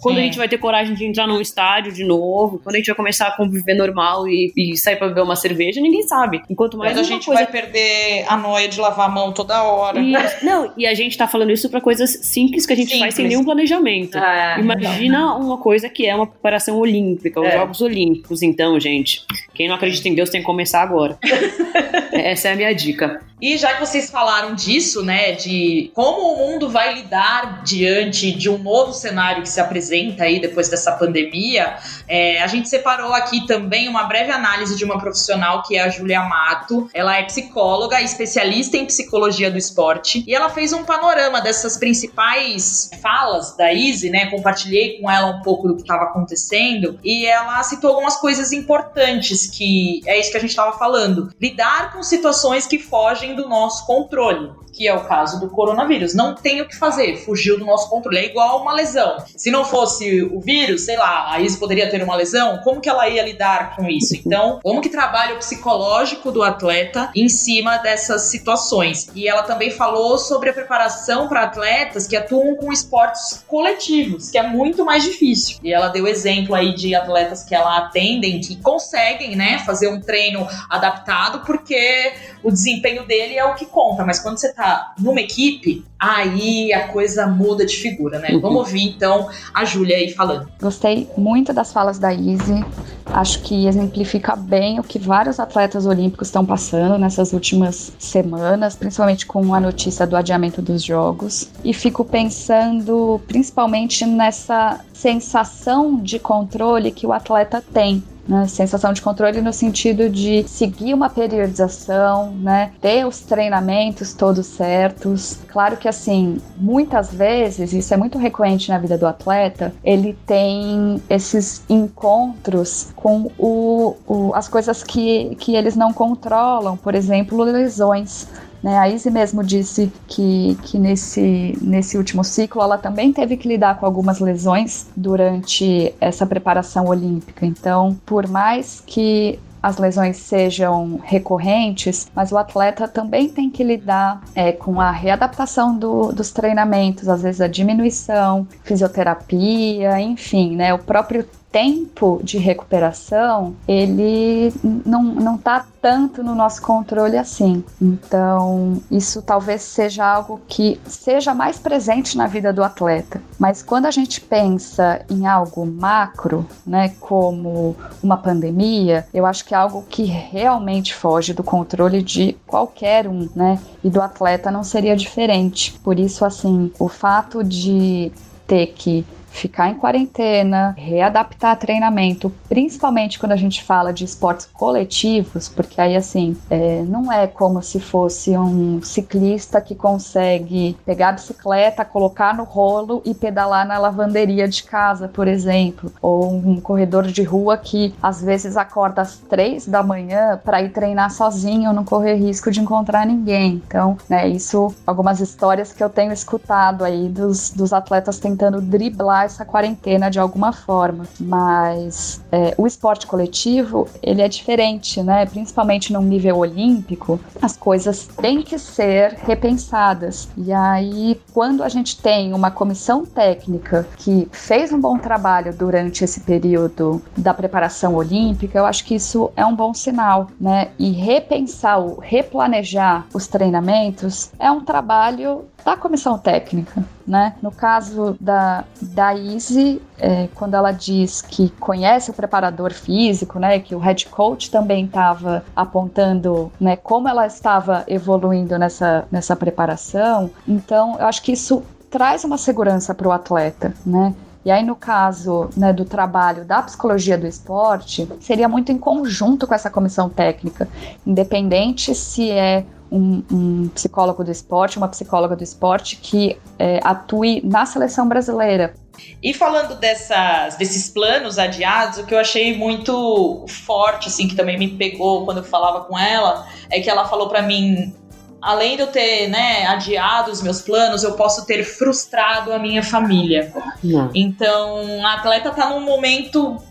Quando a gente vai ter coragem de entrar num estádio de novo, quando a gente vai começar a conviver normal e, e sair pra beber uma cerveja, ninguém sabe. Enquanto mais. Mas a gente coisa... vai perder a noia de lavar a mão toda hora. E, não, e a gente tá falando isso pra coisas simples que a gente simples. faz sem nenhum planejamento. É, Imagina não. uma coisa que é uma preparação olímpica, os é. Jogos Olímpicos. Então, gente, quem não acredita em Deus tem que começar agora. Essa é a minha dica. E já que vocês falaram disso, né, de como o mundo vai lidar diante de um novo cenário que se apresenta aí depois dessa pandemia, é, a gente separou aqui também uma breve análise de uma profissional que é a Julia Mato. Ela é psicóloga, especialista em psicologia do esporte, e ela fez um panorama dessas principais falas da Izzy, né? Compartilhei com ela um pouco do que estava acontecendo, e ela citou algumas coisas importantes que é isso que a gente estava falando. Lidar com situações que fogem do nosso controle que é o caso do coronavírus. Não tem o que fazer, fugiu do nosso controle. É igual uma lesão. Se não fosse o vírus, sei lá, a Isa poderia ter uma lesão, como que ela ia lidar com isso? Então, como que trabalha o psicológico do atleta em cima dessas situações? E ela também falou sobre a preparação para atletas que atuam com esportes coletivos, que é muito mais difícil. E ela deu exemplo aí de atletas que ela atendem que conseguem, né, fazer um treino adaptado porque o desempenho dele é o que conta, mas quando você tá tá numa equipe, aí a coisa muda de figura, né? Uhum. Vamos ouvir então a Júlia aí falando. Gostei muito das falas da Izzy. Acho que exemplifica bem o que vários atletas olímpicos estão passando nessas últimas semanas, principalmente com a notícia do adiamento dos jogos. E fico pensando principalmente nessa sensação de controle que o atleta tem né? Sensação de controle no sentido de seguir uma periodização, né? Ter os treinamentos todos certos. Claro que assim, muitas vezes, isso é muito recorrente na vida do atleta, ele tem esses encontros com o, o as coisas que, que eles não controlam, por exemplo, lesões. Né? A Izzy mesmo disse que, que nesse, nesse último ciclo ela também teve que lidar com algumas lesões durante essa preparação olímpica. Então, por mais que as lesões sejam recorrentes, mas o atleta também tem que lidar é, com a readaptação do, dos treinamentos, às vezes a diminuição, fisioterapia, enfim, né? O próprio tempo de recuperação, ele não, não tá tanto no nosso controle assim. Então, isso talvez seja algo que seja mais presente na vida do atleta. Mas quando a gente pensa em algo macro, né, como uma pandemia, eu acho que é algo que realmente foge do controle de qualquer um, né? E do atleta não seria diferente. Por isso, assim, o fato de ter que ficar em quarentena, readaptar treinamento, principalmente quando a gente fala de esportes coletivos, porque aí assim, é, não é como se fosse um ciclista que consegue pegar a bicicleta, colocar no rolo e pedalar na lavanderia de casa, por exemplo, ou um corredor de rua que às vezes acorda às três da manhã para ir treinar sozinho, não correr risco de encontrar ninguém. Então, né, isso, algumas histórias que eu tenho escutado aí dos, dos atletas tentando driblar essa quarentena de alguma forma. Mas é, o esporte coletivo, ele é diferente, né? Principalmente num nível olímpico, as coisas têm que ser repensadas. E aí, quando a gente tem uma comissão técnica que fez um bom trabalho durante esse período da preparação olímpica, eu acho que isso é um bom sinal, né? E repensar, replanejar os treinamentos é um trabalho da comissão técnica, né? No caso da, da Izzy, é, quando ela diz que conhece o preparador físico, né? Que o head coach também estava apontando, né? Como ela estava evoluindo nessa, nessa preparação. Então, eu acho que isso traz uma segurança para o atleta, né? E aí, no caso né, do trabalho da psicologia do esporte, seria muito em conjunto com essa comissão técnica, independente se é um, um, psicólogo do esporte, uma psicóloga do esporte que é, atue na seleção brasileira. E falando dessas, desses planos adiados, o que eu achei muito forte, assim, que também me pegou quando eu falava com ela, é que ela falou para mim: além de eu ter né, adiado os meus planos, eu posso ter frustrado a minha família. Não. Então, a atleta tá num momento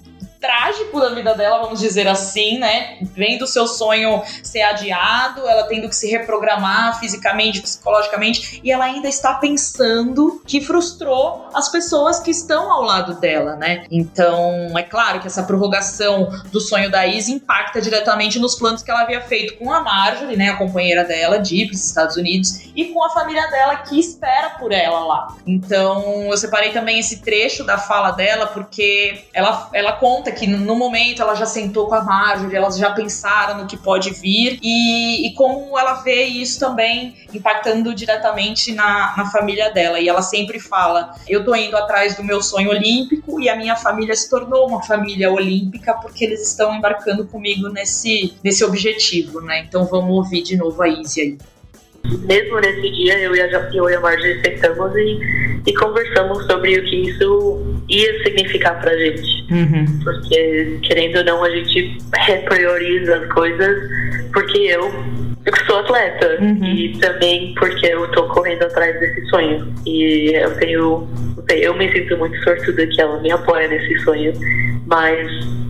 trágico da vida dela, vamos dizer assim, né? Vendo o seu sonho ser adiado, ela tendo que se reprogramar fisicamente, psicologicamente, e ela ainda está pensando que frustrou as pessoas que estão ao lado dela, né? Então, é claro que essa prorrogação do sonho da Izzy impacta diretamente nos planos que ela havia feito com a Marjorie, né, a companheira dela, de ir para os Estados Unidos, e com a família dela que espera por ela lá. Então, eu separei também esse trecho da fala dela porque ela, ela conta que no momento ela já sentou com a Marjorie, elas já pensaram no que pode vir e, e como ela vê isso também impactando diretamente na, na família dela. E ela sempre fala: Eu tô indo atrás do meu sonho olímpico e a minha família se tornou uma família olímpica porque eles estão embarcando comigo nesse, nesse objetivo, né? Então vamos ouvir de novo a Izzy aí mesmo nesse dia, eu e a, eu e a Marjorie sentamos e, e conversamos sobre o que isso ia significar pra gente. Uhum. Porque, querendo ou não, a gente reprioriza as coisas porque eu, eu sou atleta uhum. e também porque eu tô correndo atrás desse sonho. E eu tenho. Eu me sinto muito sortuda que ela me apoia nesse sonho, mas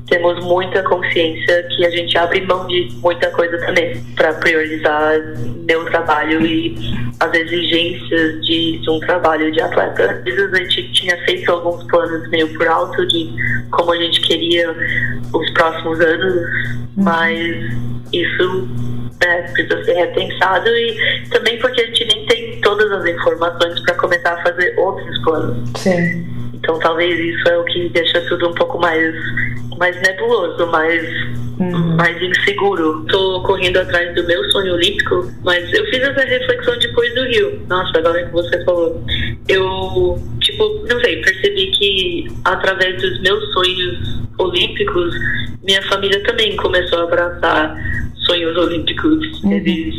temos muita consciência que a gente abre mão de muita coisa também para priorizar meu trabalho e as exigências de, de, um trabalho de atleta. Às vezes a gente tinha feito alguns planos meio por alto de como a gente queria os próximos anos, mas isso né, precisa ser repensado e também porque a gente nem tem todas as informações para começar a fazer outros planos. Sim. Então talvez isso é o que deixa tudo um pouco mais, mais nebuloso, mais, uhum. mais inseguro. Tô correndo atrás do meu sonho olímpico, mas eu fiz essa reflexão depois do Rio. Nossa, agora que você falou. Eu, tipo, não sei, percebi que através dos meus sonhos olímpicos, minha família também começou a abraçar sonhos olímpicos. Uhum. Eles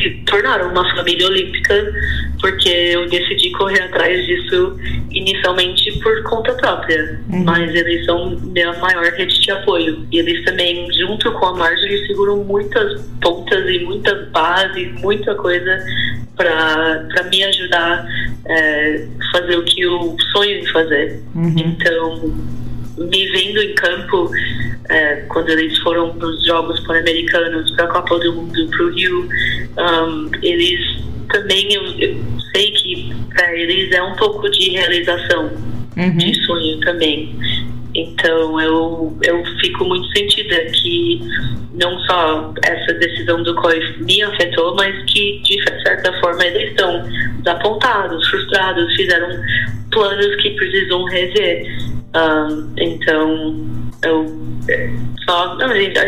se tornaram uma família olímpica porque eu decidi correr atrás disso inicialmente por conta própria, uhum. mas eles são minha maior rede de apoio. E eles também, junto com a Marjorie, seguram muitas pontas e muita base, muita coisa para me ajudar a é, fazer o que eu sonho em fazer. Uhum. Então, me vendo em campo é, quando eles foram para os Jogos Pan-Americanos, para a Copa do Mundo, para o Rio, um, eles também, eu, eu sei que para eles é um pouco de realização uhum. de sonho também. Então eu, eu fico muito sentida que não só essa decisão do COI me afetou, mas que de certa forma eles estão desapontados, frustrados, fizeram planos que precisam rever. Um, então eu só. Não, gente, a,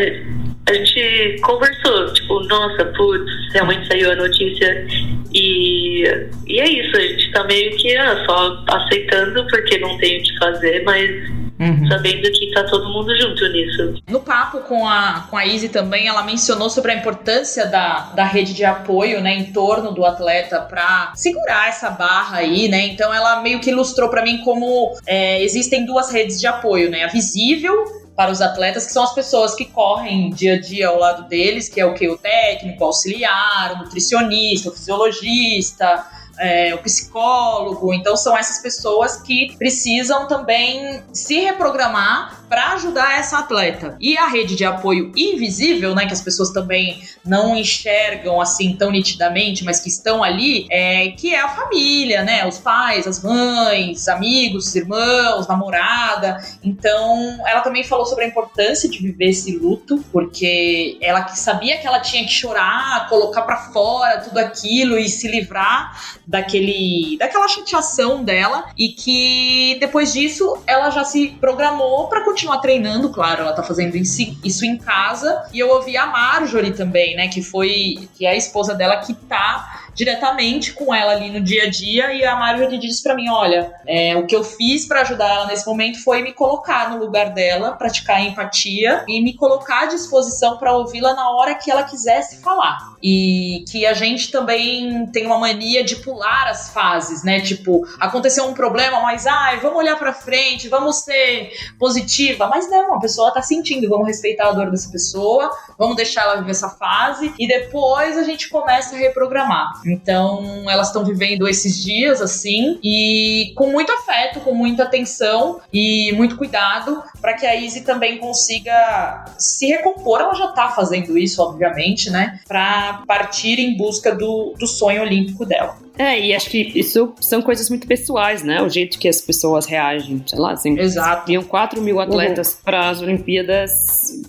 a gente conversou, tipo, nossa, putz, realmente saiu a notícia e, e é isso, a gente tá meio que ah, só aceitando porque não tem o que fazer, mas Uhum. Sabendo que tá todo mundo junto nisso. No papo com a, com a Izzy também, ela mencionou sobre a importância da, da rede de apoio, né, em torno do atleta para segurar essa barra aí, né? Então ela meio que ilustrou para mim como é, existem duas redes de apoio, né? A visível para os atletas, que são as pessoas que correm dia a dia ao lado deles, que é o que? O técnico, o auxiliar, o nutricionista, o fisiologista, é, o psicólogo. Então são essas pessoas que precisam também se reprogramar para ajudar essa atleta. E a rede de apoio invisível, né, que as pessoas também não enxergam assim tão nitidamente, mas que estão ali, é que é a família, né, os pais, as mães, amigos, irmãos, namorada. Então, ela também falou sobre a importância de viver esse luto, porque ela sabia que ela tinha que chorar, colocar para fora tudo aquilo e se livrar daquele daquela chateação dela e que depois disso ela já se programou para continuar treinando, claro, ela tá fazendo isso em casa. E eu ouvi a Marjorie também, né, que foi que é a esposa dela que tá diretamente com ela ali no dia a dia e a Marjorie disse para mim, olha, é, o que eu fiz para ajudar ela nesse momento foi me colocar no lugar dela, praticar empatia e me colocar à disposição para ouvi-la na hora que ela quisesse falar. E que a gente também tem uma mania de pular as fases, né? Tipo, aconteceu um problema, mas ai, vamos olhar para frente, vamos ser positiva, mas não, a pessoa tá sentindo, vamos respeitar a dor dessa pessoa, vamos deixar ela viver essa fase e depois a gente começa a reprogramar. Então, elas estão vivendo esses dias assim e com muito afeto, com muita atenção e muito cuidado para que a Izzy também consiga se recompor. Ela já tá fazendo isso, obviamente, né? Para partir em busca do, do sonho olímpico dela. É, e acho que isso são coisas muito pessoais, né? O jeito que as pessoas reagem, sei lá, assim. Exato. Iam 4 mil atletas uhum. para as Olimpíadas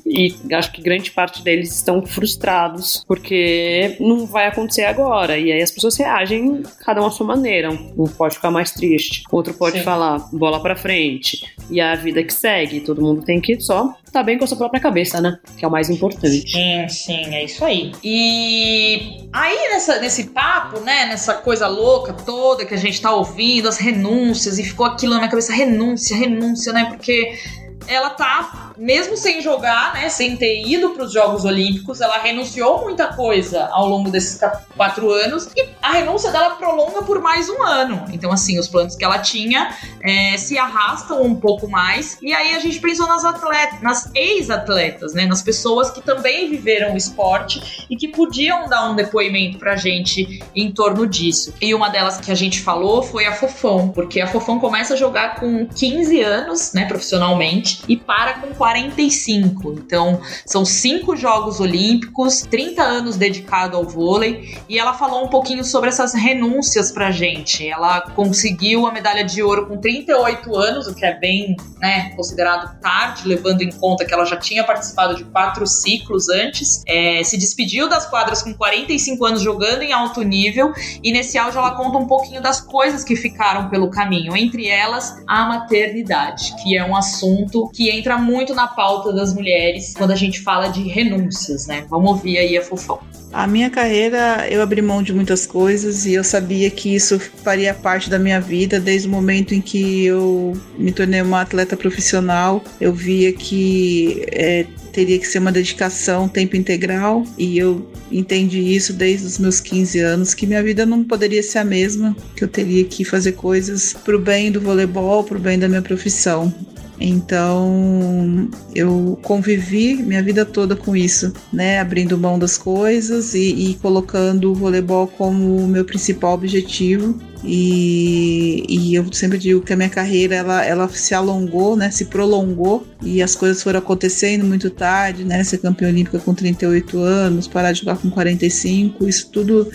e acho que grande parte deles estão frustrados porque não vai acontecer agora. E aí as pessoas reagem cada uma à sua maneira. Um pode ficar mais triste, outro pode Sim. falar bola para frente. E a vida que segue, todo mundo tem que só tá bem com a sua própria cabeça, né? Que é o mais importante. Sim, sim, é isso aí. E aí, nessa, nesse papo, né? Nessa coisa louca toda que a gente tá ouvindo, as renúncias, e ficou aquilo na minha cabeça, renúncia, renúncia, né? Porque ela tá, mesmo sem jogar, né, sem ter ido para os Jogos Olímpicos, ela renunciou muita coisa ao longo desses quatro anos e a renúncia dela prolonga por mais um ano. Então, assim, os planos que ela tinha é, se arrastam um pouco mais. E aí a gente pensou nas atletas, nas ex-atletas, né, nas pessoas que também viveram o esporte e que podiam dar um depoimento pra gente em torno disso. E uma delas que a gente falou foi a Fofão, porque a Fofão começa a jogar com 15 anos, né, profissionalmente e para com 45. Então, são cinco Jogos Olímpicos, 30 anos dedicado ao vôlei, e ela falou um pouquinho sobre essas renúncias pra gente. Ela conseguiu a medalha de ouro com 38 anos, o que é bem né, considerado tarde, levando em conta que ela já tinha participado de quatro ciclos antes. É, se despediu das quadras com 45 anos jogando em alto nível, e nesse áudio ela conta um pouquinho das coisas que ficaram pelo caminho, entre elas a maternidade, que é um assunto que entra muito na pauta das mulheres quando a gente fala de renúncias, né? Vamos ouvir aí a Fofão. A minha carreira, eu abri mão de muitas coisas e eu sabia que isso faria parte da minha vida desde o momento em que eu me tornei uma atleta profissional. Eu via que é, teria que ser uma dedicação tempo integral e eu entendi isso desde os meus 15 anos que minha vida não poderia ser a mesma, que eu teria que fazer coisas pro bem do voleibol, pro bem da minha profissão. Então eu convivi minha vida toda com isso, né? Abrindo mão das coisas e, e colocando o voleibol como o meu principal objetivo. E, e, eu sempre digo que a minha carreira ela, ela se alongou, né, se prolongou e as coisas foram acontecendo muito tarde, né, ser campeã olímpica com 38 anos, parar de jogar com 45, isso tudo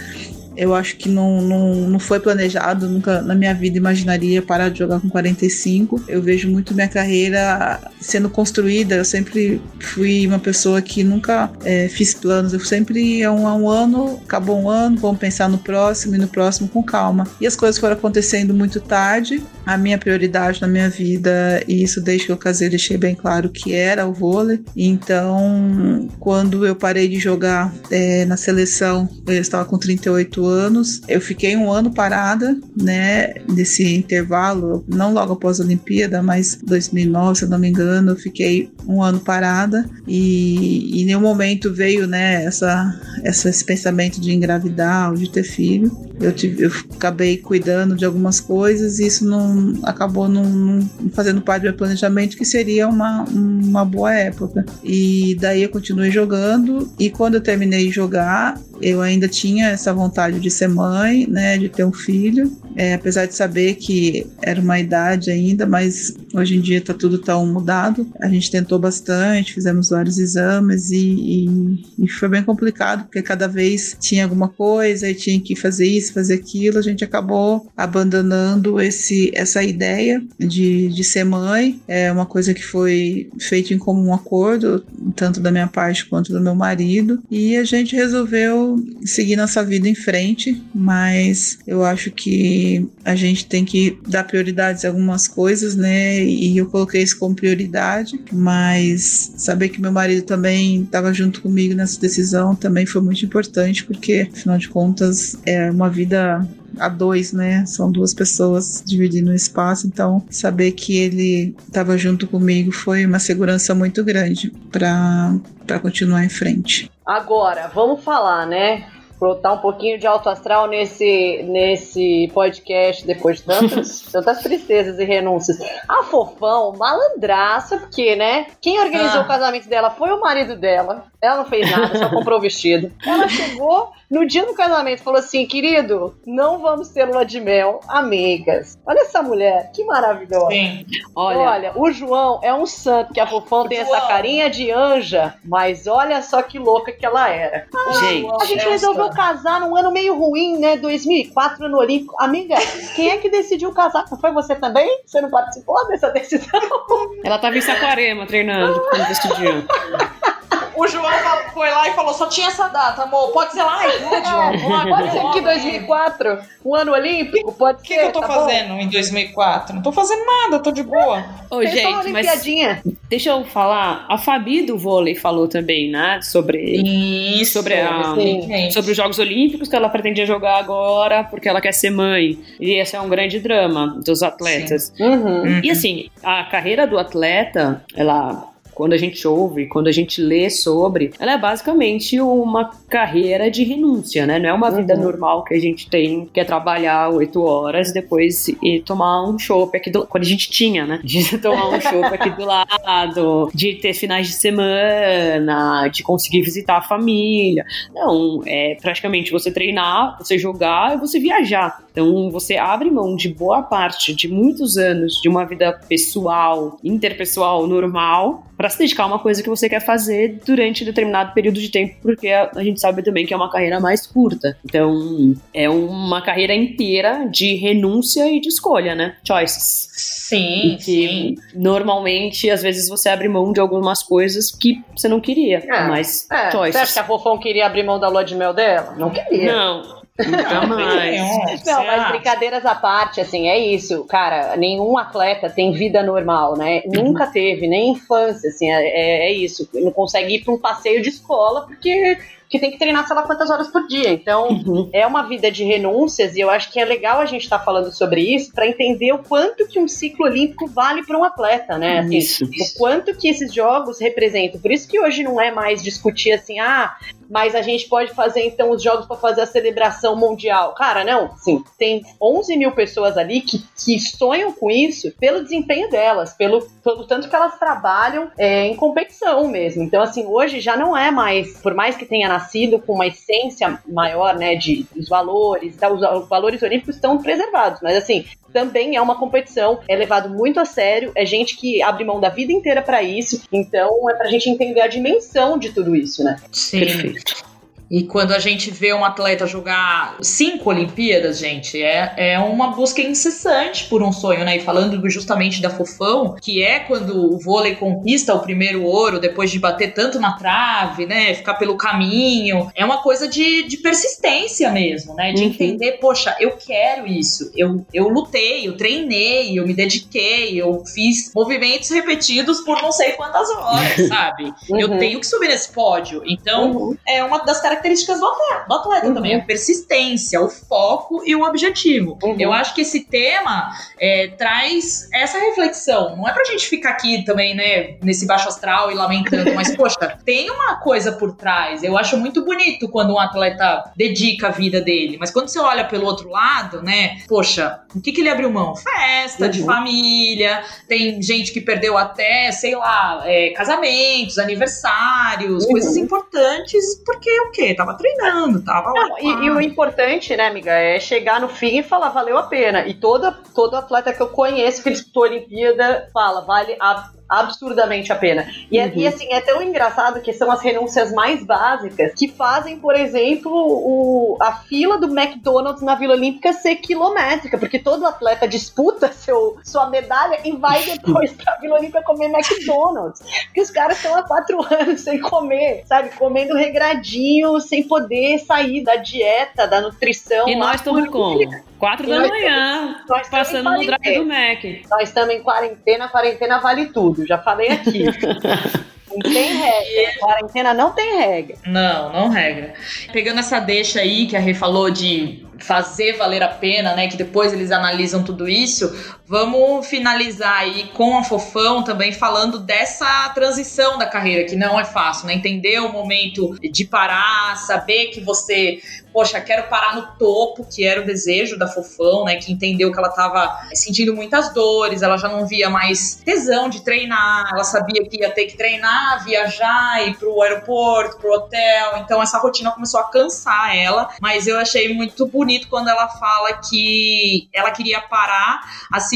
eu acho que não, não, não foi planejado, nunca na minha vida imaginaria parar de jogar com 45. Eu vejo muito minha carreira sendo construída. Eu sempre fui uma pessoa que nunca é, fiz planos. Eu sempre é um, um ano, acabou um ano, vamos pensar no próximo e no próximo com calma. E as coisas foram acontecendo muito tarde. A minha prioridade na minha vida, e isso desde que eu casei, deixei bem claro que era o vôlei. Então, quando eu parei de jogar é, na seleção, eu estava com 38 anos. Eu fiquei um ano parada, né, nesse intervalo, não logo após a Olimpíada, mas 2009, se eu não me engano, eu fiquei um ano parada e em nenhum momento veio, né, essa, essa, esse pensamento de engravidar ou de ter filho. Eu, tive, eu acabei cuidando de algumas coisas e isso não acabou não, não fazendo parte do meu planejamento, que seria uma, uma boa época. E daí eu continuei jogando e quando eu terminei de jogar, eu ainda tinha essa vontade de ser mãe, né, de ter um filho, é, apesar de saber que era uma idade ainda, mas hoje em dia está tudo tão mudado. A gente tentou bastante, fizemos vários exames e, e, e, foi bem complicado, porque cada vez tinha alguma coisa e tinha que fazer isso, fazer aquilo. A gente acabou abandonando esse, essa ideia de, de ser mãe. É uma coisa que foi feita em comum acordo, tanto da minha parte quanto do meu marido, e a gente resolveu seguir nossa vida em frente, mas eu acho que a gente tem que dar prioridades a algumas coisas, né? E eu coloquei isso como prioridade, mas saber que meu marido também estava junto comigo nessa decisão também foi muito importante, porque afinal de contas é uma vida a dois, né? São duas pessoas dividindo o espaço, então saber que ele estava junto comigo foi uma segurança muito grande para continuar em frente. Agora, vamos falar, né? Botar um pouquinho de alto astral nesse, nesse podcast depois de tantas, tantas tristezas e renúncias. A Fofão, malandraça, porque, né? Quem organizou ah. o casamento dela foi o marido dela. Ela não fez nada, só comprou o vestido. Ela chegou no dia do casamento falou assim: querido, não vamos ter lua de mel, amigas. Olha essa mulher, que maravilhosa. Sim. Olha, olha o João é um santo, que a Fofão tem João. essa carinha de anja, mas olha só que louca que ela era. Ah, gente, a gente resolveu casar num ano meio ruim, né? 2004, ano olímpico. Amiga, quem é que decidiu casar? Foi você também? Você não participou dessa decisão? Ela tava em Saquarema treinando quando decidiu. O João foi lá e falou: só tinha essa data, amor. Pode ser lá? Pode, pode ser que 2004, o ano olímpico, pode ser. O que, que eu tô tá fazendo bom? em 2004? Não tô fazendo nada, tô de boa. Ô, gente, mas deixa eu falar. A Fabi do vôlei falou também, né? Sobre, Isso, sobre, a, sobre os Jogos Olímpicos que ela pretendia jogar agora porque ela quer ser mãe. E esse é um grande drama dos atletas. Uhum. E assim, a carreira do atleta, ela quando a gente ouve, quando a gente lê sobre, ela é basicamente uma carreira de renúncia, né? Não é uma uhum. vida normal que a gente tem, que é trabalhar oito horas depois e tomar um chopp aqui do quando a gente tinha, né? De tomar um chopp aqui do lado, de ter finais de semana, de conseguir visitar a família. Não, é praticamente você treinar, você jogar e você viajar. Então você abre mão de boa parte de muitos anos de uma vida pessoal, interpessoal normal para se dedicar a uma coisa que você quer fazer durante determinado período de tempo, porque a gente sabe também que é uma carreira mais curta. Então, é uma carreira inteira de renúncia e de escolha, né? Choices. Sim, que sim. Normalmente, às vezes, você abre mão de algumas coisas que você não queria, é, mas é. choices. Você acha que a Fofão queria abrir mão da lua de mel dela? Não queria. Não. Jamais. Não, mas brincadeiras à parte, assim, é isso, cara. Nenhum atleta tem vida normal, né? Nunca teve, nem infância, assim, é, é, é isso. Não consegue ir para um passeio de escola porque que tem que treinar sei lá quantas horas por dia. Então, uhum. é uma vida de renúncias e eu acho que é legal a gente estar tá falando sobre isso para entender o quanto que um ciclo olímpico vale para um atleta, né? Assim, isso. O quanto que esses jogos representam. Por isso que hoje não é mais discutir assim, ah, mas a gente pode fazer então os jogos para fazer a celebração mundial. Cara, não, sim, tem 11 mil pessoas ali que, que sonham com isso pelo desempenho delas, pelo, pelo tanto que elas trabalham é, em competição mesmo. Então, assim, hoje já não é mais, por mais que tenha nascido com uma essência maior, né, de os valores, tá, os, os valores olímpicos estão preservados, mas assim, também é uma competição, é levado muito a sério, é gente que abre mão da vida inteira para isso, então é pra gente entender a dimensão de tudo isso, né? Sim. Perfeito. E quando a gente vê um atleta jogar cinco Olimpíadas, gente, é, é uma busca incessante por um sonho, né? E falando justamente da Fofão, que é quando o vôlei conquista o primeiro ouro depois de bater tanto na trave, né? Ficar pelo caminho. É uma coisa de, de persistência mesmo, né? De uhum. entender, poxa, eu quero isso. Eu, eu lutei, eu treinei, eu me dediquei, eu fiz movimentos repetidos por não sei quantas horas, sabe? Uhum. Eu tenho que subir nesse pódio. Então, uhum. é uma das características características do atleta, do atleta uhum. também, a persistência, o foco e o objetivo. Uhum. Eu acho que esse tema é, traz essa reflexão. Não é pra gente ficar aqui também, né, nesse baixo astral e lamentando, mas, poxa, tem uma coisa por trás. Eu acho muito bonito quando um atleta dedica a vida dele, mas quando você olha pelo outro lado, né, poxa, o que, que ele abriu mão? Festa, uhum. de família, tem gente que perdeu até, sei lá, é, casamentos, aniversários, coisas uhum. importantes, porque o quê? Quê? Tava treinando, tava lá. Não, e, e o importante, né, amiga, é chegar no fim e falar, valeu a pena. E toda, todo atleta que eu conheço que disputou a Olimpíada fala, vale a absurdamente a pena. E, é- Uhum. e, assim, é tão engraçado que são as renúncias mais básicas que fazem, por exemplo, o, a fila do McDonald's na Vila Olímpica ser quilométrica, porque todo atleta disputa seu, sua medalha e vai depois pra Vila Olímpica comer McDonald's. Porque os caras estão há quatro anos sem comer, sabe? Comendo regradinho, sem poder sair da dieta, da nutrição. E nós estamos como? Quatro da manhã, nós passando no drive do Mac. Nós estamos em quarentena, quarentena vale tudo, já falei aqui. não tem regra, quarentena não tem regra. Não, não regra. Pegando essa deixa aí que a Rê falou de fazer valer a pena, né? Que depois eles analisam tudo isso. Vamos finalizar aí com a Fofão também falando dessa transição da carreira, que não é fácil, né? Entender o momento de parar, saber que você, poxa, quero parar no topo, que era o desejo da Fofão, né? Que entendeu que ela tava sentindo muitas dores, ela já não via mais tesão de treinar, ela sabia que ia ter que treinar, viajar, ir pro aeroporto, pro hotel. Então essa rotina começou a cansar ela, mas eu achei muito bonito quando ela fala que ela queria parar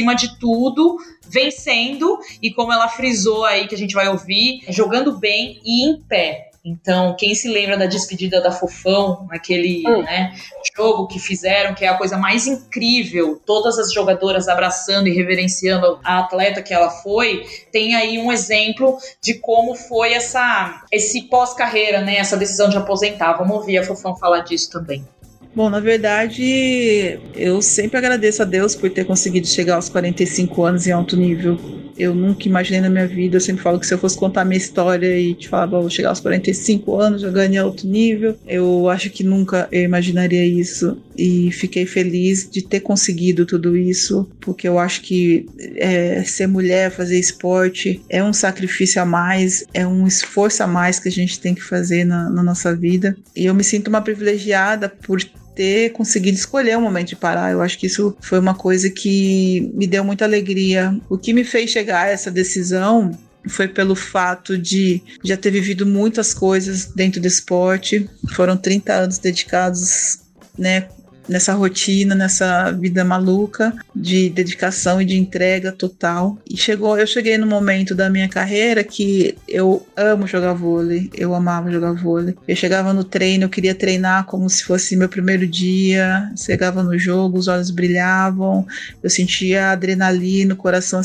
acima de tudo, vencendo e como ela frisou aí que a gente vai ouvir, jogando bem e em pé. Então, quem se lembra da despedida da Fofão, naquele Hum. né, jogo que fizeram, que é a coisa mais incrível, todas as jogadoras abraçando e reverenciando a atleta que ela foi, tem aí um exemplo de como foi essa esse pós-carreira, né, essa decisão de aposentar. Vamos ouvir a Fofão falar disso também. Bom, na verdade, eu sempre agradeço a Deus por ter conseguido chegar aos 45 anos em alto nível. Eu nunca imaginei na minha vida, eu sempre falo que se eu fosse contar minha história e te falar, vou chegar aos 45 anos, jogando em alto nível, eu acho que nunca eu imaginaria isso. E fiquei feliz de ter conseguido tudo isso, porque eu acho que é, ser mulher, fazer esporte, é um sacrifício a mais, é um esforço a mais que a gente tem que fazer na, na nossa vida. E eu me sinto uma privilegiada por ter conseguido escolher o momento de parar. Eu acho que isso foi uma coisa que me deu muita alegria. O que me fez chegar a essa decisão foi pelo fato de já ter vivido muitas coisas dentro do esporte. Foram 30 anos dedicados, né, nessa rotina, nessa vida maluca de dedicação e de entrega total. E chegou, eu cheguei no momento da minha carreira que eu amo jogar vôlei, eu amava jogar vôlei. Eu chegava no treino, eu queria treinar como se fosse meu primeiro dia. Chegava no jogo, os olhos brilhavam, eu sentia adrenalina, o coração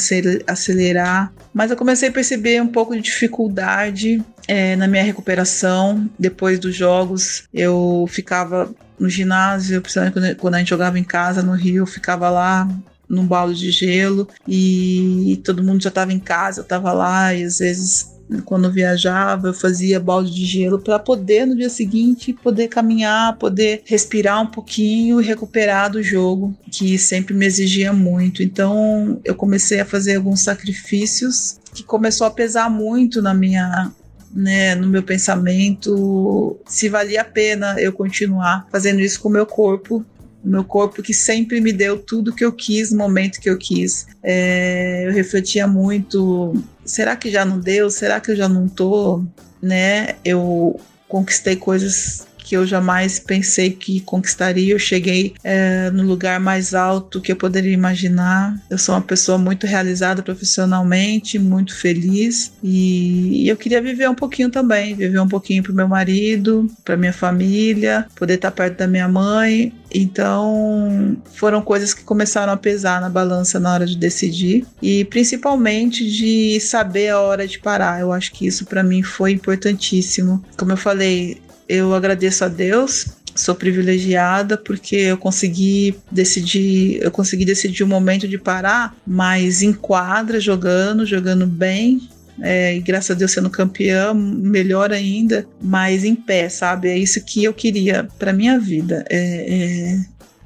acelerar. Mas eu comecei a perceber um pouco de dificuldade é, na minha recuperação. Depois dos jogos, eu ficava no ginásio, principalmente quando a gente jogava em casa no Rio, eu ficava lá num balde de gelo e todo mundo já estava em casa, eu estava lá e às vezes quando eu viajava eu fazia balde de gelo para poder no dia seguinte poder caminhar, poder respirar um pouquinho e recuperar do jogo que sempre me exigia muito. Então eu comecei a fazer alguns sacrifícios que começou a pesar muito na minha né, no meu pensamento se valia a pena eu continuar fazendo isso com o meu corpo. O meu corpo que sempre me deu tudo que eu quis no momento que eu quis. É, eu refletia muito: será que já não deu? Será que eu já não tô? Né? Eu conquistei coisas que eu jamais pensei que conquistaria. Eu cheguei é, no lugar mais alto que eu poderia imaginar. Eu sou uma pessoa muito realizada profissionalmente, muito feliz e, e eu queria viver um pouquinho também, viver um pouquinho para meu marido, para minha família, poder estar perto da minha mãe. Então foram coisas que começaram a pesar na balança na hora de decidir e principalmente de saber a hora de parar. Eu acho que isso para mim foi importantíssimo. Como eu falei, eu agradeço a Deus, sou privilegiada porque eu consegui decidir, eu consegui decidir o momento de parar, mas em quadra, jogando, jogando bem. É, e graças a Deus sendo campeã, melhor ainda, mas em pé, sabe? É isso que eu queria para minha vida. É, é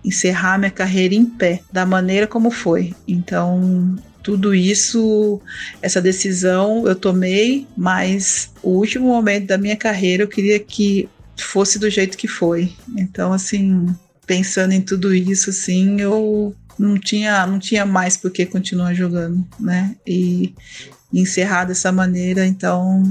encerrar minha carreira em pé, da maneira como foi. Então, tudo isso, essa decisão eu tomei, mas o último momento da minha carreira eu queria que fosse do jeito que foi. Então, assim, pensando em tudo isso, assim, eu não tinha, não tinha mais por que continuar jogando, né? E encerrar dessa maneira, então,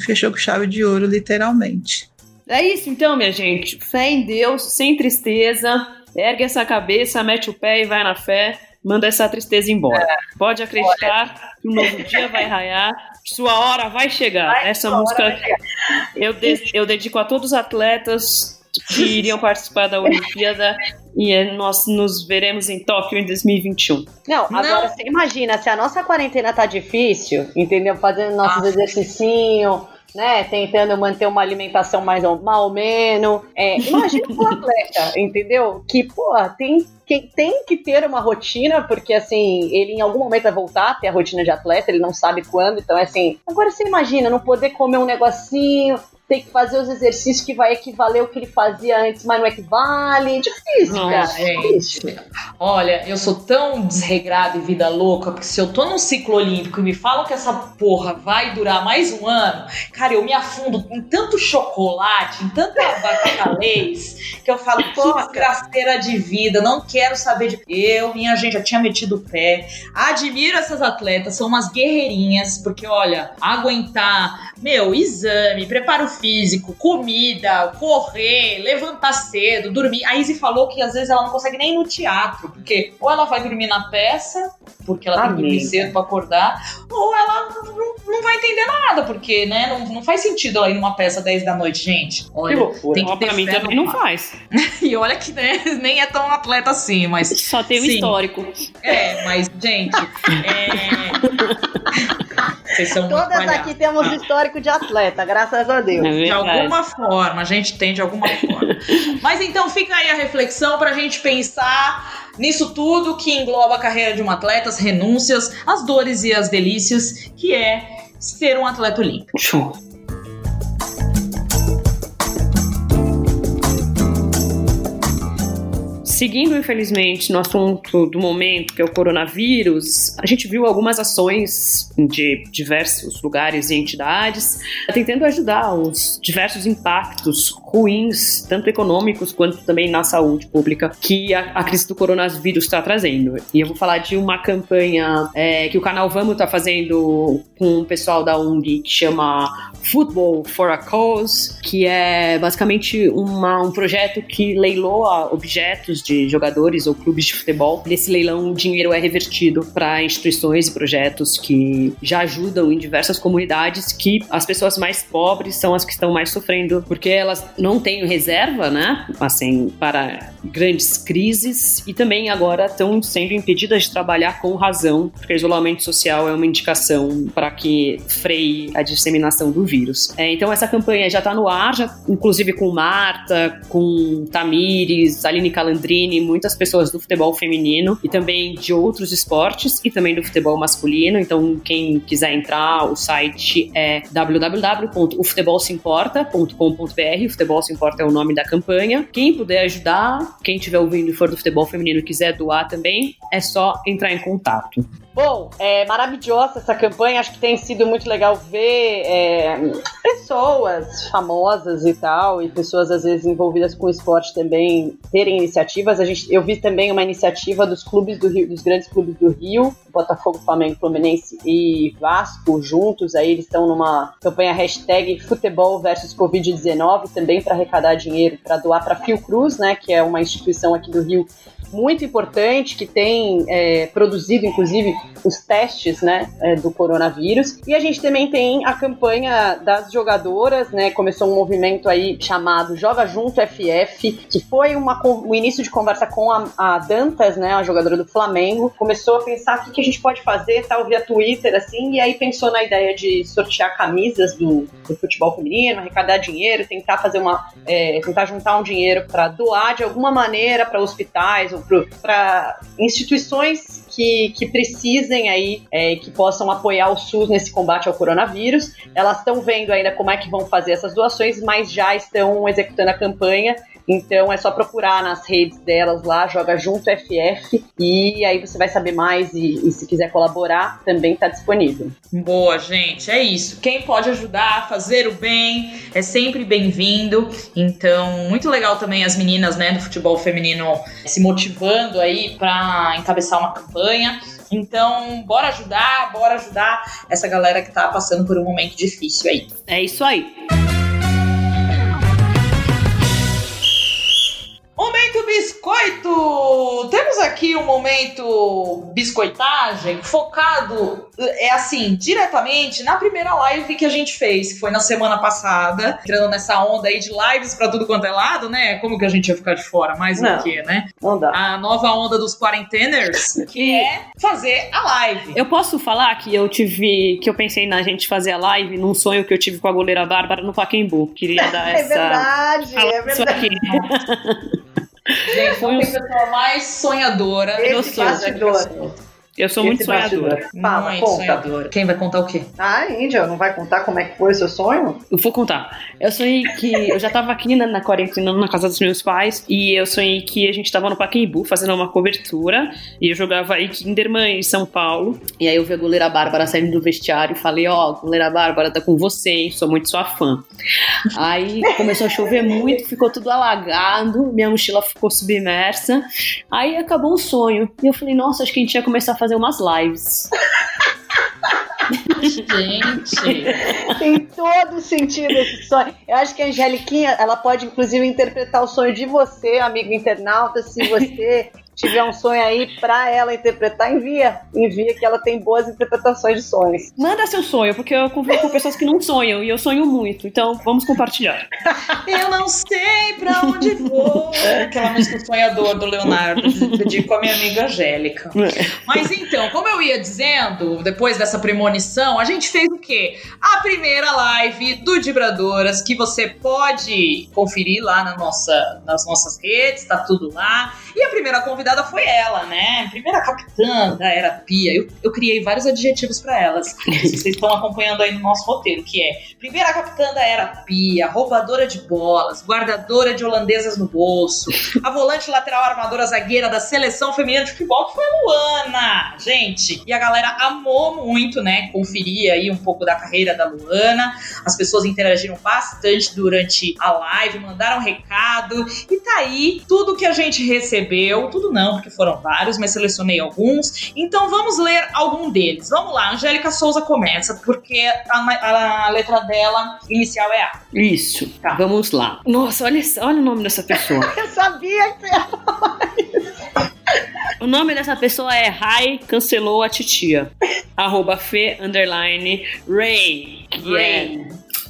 fechou com chave de ouro, literalmente. É isso então, minha gente. Fé em Deus, sem tristeza. Ergue essa cabeça, mete o pé e vai na fé. Manda essa tristeza embora. É. Pode acreditar que um novo dia vai raiar. Sua hora vai chegar. Vai, essa música eu, de, eu dedico a todos os atletas que iriam participar da Olimpíada e é, nós nos veremos em Tóquio em 2021. Não, agora Não. você imagina, se a nossa quarentena tá difícil, entendeu? Fazendo nossos ah. exercicinhos, né? Tentando manter uma alimentação mais ou, mal ou menos. É, imagina um atleta, entendeu? Que, pô, tem que tem que ter uma rotina, porque assim, ele em algum momento vai voltar a ter a rotina de atleta, ele não sabe quando, então é assim. Agora você imagina, não poder comer um negocinho, tem que fazer os exercícios que vai equivaler o que ele fazia antes, mas não equivale. Difícil, não, cara. Gente, olha, eu sou tão desregrada e vida louca, porque se eu tô num ciclo olímpico e me falam que essa porra vai durar mais um ano, cara, eu me afundo em tanto chocolate, em tanta bacalês, que eu falo, pô, desgraceira de vida, não quero saber de. Eu, minha gente, já tinha metido o pé. Admiro essas atletas, são umas guerreirinhas, porque olha, aguentar, meu, exame, preparo físico, comida, correr, levantar cedo, dormir. A Izzy falou que às vezes ela não consegue nem ir no teatro, porque ou ela vai dormir na peça, porque ela Amém. tem que dormir cedo pra acordar, ou ela não, não vai entender nada, porque, né, não, não faz sentido ela ir numa peça 10 da noite, gente. Olha, que tem que ter pra mim também não faz. e olha que né, nem é tão atleta assim, mas. Só tem o um histórico. É, mas, gente, é. Vocês são Todas aqui temos histórico de atleta, graças a Deus. É de alguma forma, a gente tem de alguma forma. Mas então fica aí a reflexão para a gente pensar nisso tudo que engloba a carreira de um atleta, as renúncias, as dores e as delícias, que é ser um atleta olímpico. Show. Seguindo, infelizmente, no assunto do momento, que é o coronavírus, a gente viu algumas ações de diversos lugares e entidades tentando ajudar os diversos impactos ruins, tanto econômicos quanto também na saúde pública, que a, a crise do coronavírus está trazendo. E eu vou falar de uma campanha é, que o canal Vamos está fazendo com o pessoal da ONG que chama Football for a Cause, que é basicamente uma, um projeto que leiloa objetos de jogadores ou clubes de futebol. Nesse leilão, o dinheiro é revertido para instituições e projetos que já ajudam em diversas comunidades que as pessoas mais pobres são as que estão mais sofrendo, porque elas não têm reserva, né, assim, para grandes crises e também agora estão sendo impedidas de trabalhar com razão, porque o isolamento social é uma indicação para que freie a disseminação do vírus. É, então essa campanha já está no ar, já, inclusive com Marta, com Tamires, Aline Calandrini, muitas pessoas do futebol feminino e também de outros esportes e também do futebol masculino. Então, quem quiser entrar, o site é www.ofutebolseimporta.com.br. O Futebol Se Importa é o nome da campanha. Quem puder ajudar, quem estiver ouvindo e for do futebol feminino e quiser doar também, é só entrar em contato. Bom, é maravilhosa essa campanha. Acho que tem sido muito legal ver é, pessoas famosas e tal, e pessoas às vezes envolvidas com esporte também terem iniciativas. A gente, eu vi também uma iniciativa dos clubes do Rio, dos grandes clubes do Rio, Botafogo, Flamengo, Fluminense e Vasco juntos. Aí eles estão numa campanha hashtag Futebol versus Covid-19 também para arrecadar dinheiro para doar para Fiocruz, né, que é uma instituição aqui do Rio muito importante que tem é, produzido, inclusive, os testes né, é, do coronavírus. E a gente também tem a campanha das jogadoras, né? Começou um movimento aí chamado Joga Junto FF, que foi uma, o início de conversa com a, a Dantas, né? A jogadora do Flamengo. Começou a pensar o que, que a gente pode fazer, tal, via Twitter, assim, e aí pensou na ideia de sortear camisas do, do futebol feminino, arrecadar dinheiro, tentar fazer uma. É, tentar juntar um dinheiro para doar de alguma maneira para hospitais para instituições que, que precisem aí, é, que possam apoiar o SUS nesse combate ao coronavírus. Elas estão vendo ainda como é que vão fazer essas doações, mas já estão executando a campanha então é só procurar nas redes delas lá, joga junto FF, e aí você vai saber mais e, e se quiser colaborar, também está disponível. Boa, gente, é isso. Quem pode ajudar a fazer o bem é sempre bem-vindo. Então, muito legal também as meninas, né, do futebol feminino se motivando aí para encabeçar uma campanha. Então, bora ajudar, bora ajudar essa galera que tá passando por um momento difícil aí. É isso aí. Aqui um momento biscoitagem focado, é assim, diretamente na primeira live que a gente fez, que foi na semana passada, entrando nessa onda aí de lives pra tudo quanto é lado, né? Como que a gente ia ficar de fora? Mais Não. do que, né? Não dá. A nova onda dos quarenteners, que é fazer a live. Eu posso falar que eu tive. que eu pensei na gente fazer a live num sonho que eu tive com a goleira Bárbara no Paquembu. Queria dar É essa. verdade, é isso verdade. Gente, Foi não um- tem pessoa mais sonhadora. Eu sou. Eu sou muito sonhadora. Fala, muito conta. sonhadora. Quem vai contar o quê? Ah, Índia, não vai contar como é que foi o seu sonho? Eu vou contar. Eu sonhei que. Eu já tava aqui na, na quarentena na casa dos meus pais. E eu sonhei que a gente tava no Pacaembu fazendo uma cobertura. E eu jogava aí Kinderman em São Paulo. E aí eu vi a goleira Bárbara saindo do vestiário e falei: Ó, goleira Bárbara, tá com você, hein? Sou muito sua fã. Aí começou a chover muito, ficou tudo alagado. Minha mochila ficou submersa. Aí acabou o sonho. E eu falei: Nossa, acho que a gente ia começar a fazer umas lives. Gente. Tem todo sentido esse sonho. Eu acho que a Angeliquinha, ela pode inclusive interpretar o sonho de você, amigo internauta, se você tiver um sonho aí pra ela interpretar, envia. Envia que ela tem boas interpretações de sonhos. Manda seu sonho, porque eu convivo com pessoas que não sonham. E eu sonho muito. Então vamos compartilhar. Eu não sei pra onde vou. Aquela música sonhador do Leonardo, dedico a minha amiga Angélica. Mas então, como eu ia dizendo, depois dessa premonição, a gente fez o quê? A primeira live do Dibradoras, que você pode conferir lá na nossa, nas nossas redes, tá tudo lá. E a primeira convidada foi ela, né? Primeira capitã da Era Pia. Eu, eu criei vários adjetivos pra elas. Vocês estão acompanhando aí no nosso roteiro, que é primeira capitã da Era Pia, roubadora de bolas, guardadora de holandesas no bolso, a volante lateral armadora zagueira da seleção feminina de futebol, que foi a Luana, gente. E a galera amou muito, né? Conferir aí um pouco da carreira da Luana. As pessoas interagiram bastante durante a live, mandaram recado. E tá aí tudo que a gente recebeu. Tudo não, porque foram vários, mas selecionei alguns. Então vamos ler algum deles. Vamos lá, Angélica Souza começa, porque a, a letra dela inicial é A. Isso. Tá. Vamos lá. Nossa, olha, olha o nome dessa pessoa. Eu sabia que ia o nome dessa pessoa é Rai Cancelou a Titia. Arroba Fê Underline Ray. Que Ray. é,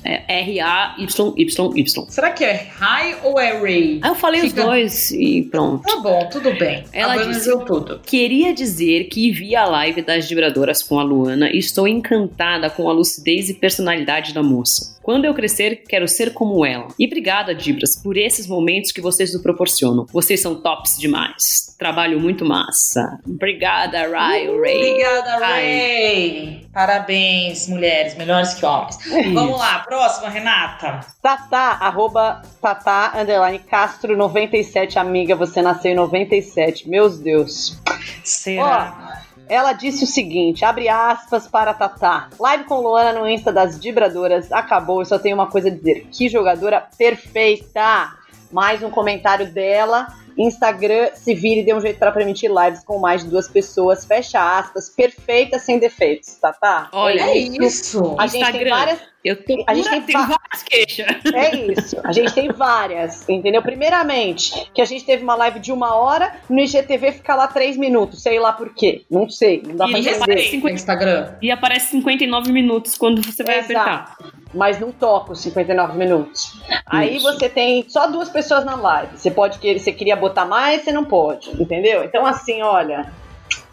é R-A-Y-Y-Y. Será que é Rai ou é Ray? Aí eu falei Fica- os dois e pronto. Tá bom, tudo bem. Ela Abrangeu tudo. Queria dizer que vi a live das vibradoras com a Luana e estou encantada com a lucidez e personalidade da moça. Quando eu crescer, quero ser como ela. E obrigada, Dibras, por esses momentos que vocês nos proporcionam. Vocês são tops demais. Trabalho muito massa. Obrigada, Rai, Ray. Obrigada, Rai. Ray. Parabéns, mulheres, melhores que homens. Vamos lá, próxima, Renata. Tatá, arroba Tatá, underline Castro 97, amiga, você nasceu em 97. Meus Deus. Será? Ela disse o seguinte, abre aspas para Tatá. Live com Luana no Insta das Vibradoras. Acabou, eu só tenho uma coisa a dizer. Que jogadora perfeita! Mais um comentário dela. Instagram, se vire e dê um jeito para permitir lives com mais de duas pessoas. Fecha aspas. Perfeita sem defeitos, Tatá. Olha, É isso. isso. A gente tem Instagram. várias Eu tô A gente tem várias queixas. É isso. A gente tem várias, entendeu? Primeiramente, que a gente teve uma live de uma hora, no IGTV fica lá três minutos, sei lá por quê. Não sei, não dá E pra entender. repare- No Instagram. E aparece 59 minutos quando você vai Exato. apertar. Mas não toca os 59 minutos. Aí Isso. você tem só duas pessoas na live. Você pode querer, você queria botar mais, você não pode, entendeu? Então assim, olha,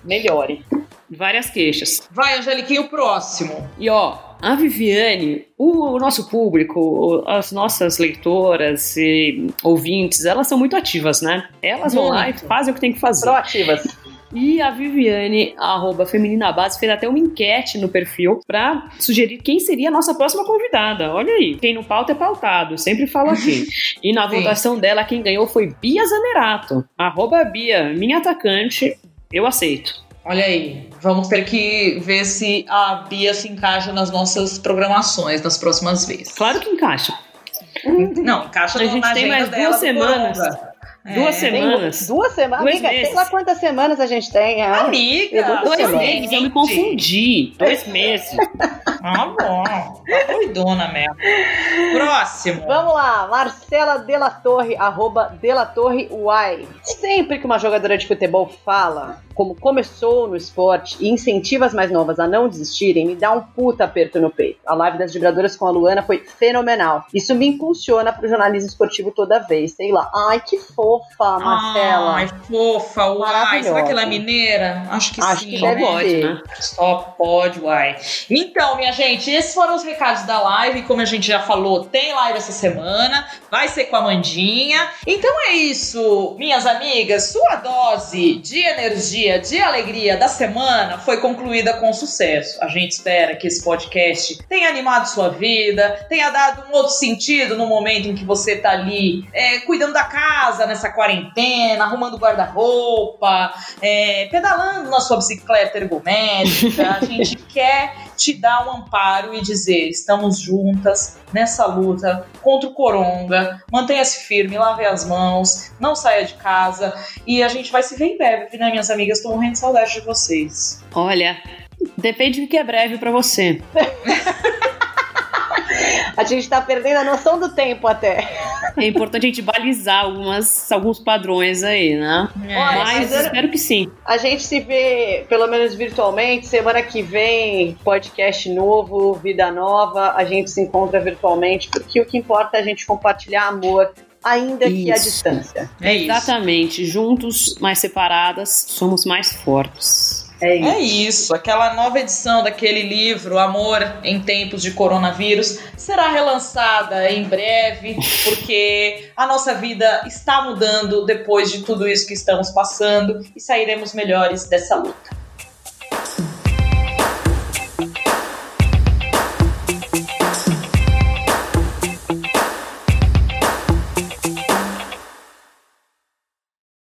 melhore. Várias queixas. Vai, Angeliquinha, o próximo. E ó, a Viviane, o, o nosso público, o- as nossas leitoras e ouvintes, elas são muito ativas, né? Elas vão lá e Muito. fazem o que tem que fazer. Proativas. E a Viviane, arroba Feminina Base, fez até uma enquete no perfil pra sugerir quem seria a nossa próxima convidada. Olha aí, quem não pauta é pautado, sempre falo aqui. E na Sim. votação dela, quem ganhou foi Bia Zanerato. Arroba Bia, minha atacante, eu aceito. Olha aí, vamos ter que ver se a Bia se encaixa nas nossas programações das próximas vezes. Claro que encaixa. Não, encaixa A gente tem mais duas semanas. Coronga. Duas É. Tem semanas. duas semanas. Dois Amiga, sei meses. lá quantas semanas a gente tem. é? Amiga, Dois semanas. meses, eu me confundi. Dois meses. Ah, bom. Tá doidona mesmo. Próximo. Vamos lá, Marcela Della Torre, arroba Della Torre Y. Sempre que uma jogadora de futebol fala como começou no esporte e incentiva as mais novas a não desistirem, me dá um puta aperto no peito. A live das vibradoras com a Luana foi fenomenal. Isso me impulsiona pro jornalismo esportivo toda vez. Sei lá. Ai, que fofa, Marcela. Ai, fofa, uai. Será que ela é mineira? Acho que Acho sim. que deve pode, né? Só pode, uai. Então, minha gente, esses foram os recados da live. Como a gente já falou, tem live essa semana. Vai ser com a Mandinha. Então é isso, minhas amigas. Sua dose de energia, de alegria da semana foi concluída com sucesso. A gente espera que esse podcast tenha animado sua vida, tenha dado um outro sentido no momento em que você tá ali é, cuidando da casa nessa quarentena, arrumando guarda-roupa, é, pedalando na sua bicicleta ergométrica. A gente quer te dar um amparo e dizer: estamos juntas nessa luta contra o coronga. Mantenha-se firme, lave as mãos, não saia de casa e a gente vai se ver em breve, né, minhas amigas? Tô morrendo de saudade de vocês. Olha, depende do que é breve pra você. A gente tá perdendo a noção do tempo até. É importante a gente balizar algumas, alguns padrões aí, né? Olha, Mas eu- espero que sim. A gente se vê, pelo menos virtualmente. Semana que vem, podcast novo, vida nova. A gente se encontra virtualmente, porque o que importa é a gente compartilhar amor, ainda que à Isso. distância. É isso. Exatamente. Juntos, mais separadas, somos mais fortes. É isso. É isso, aquela nova edição daquele livro Amor em Tempos de Coronavírus será relançada em breve, porque a nossa vida está mudando depois de tudo isso que estamos passando e sairemos melhores dessa luta.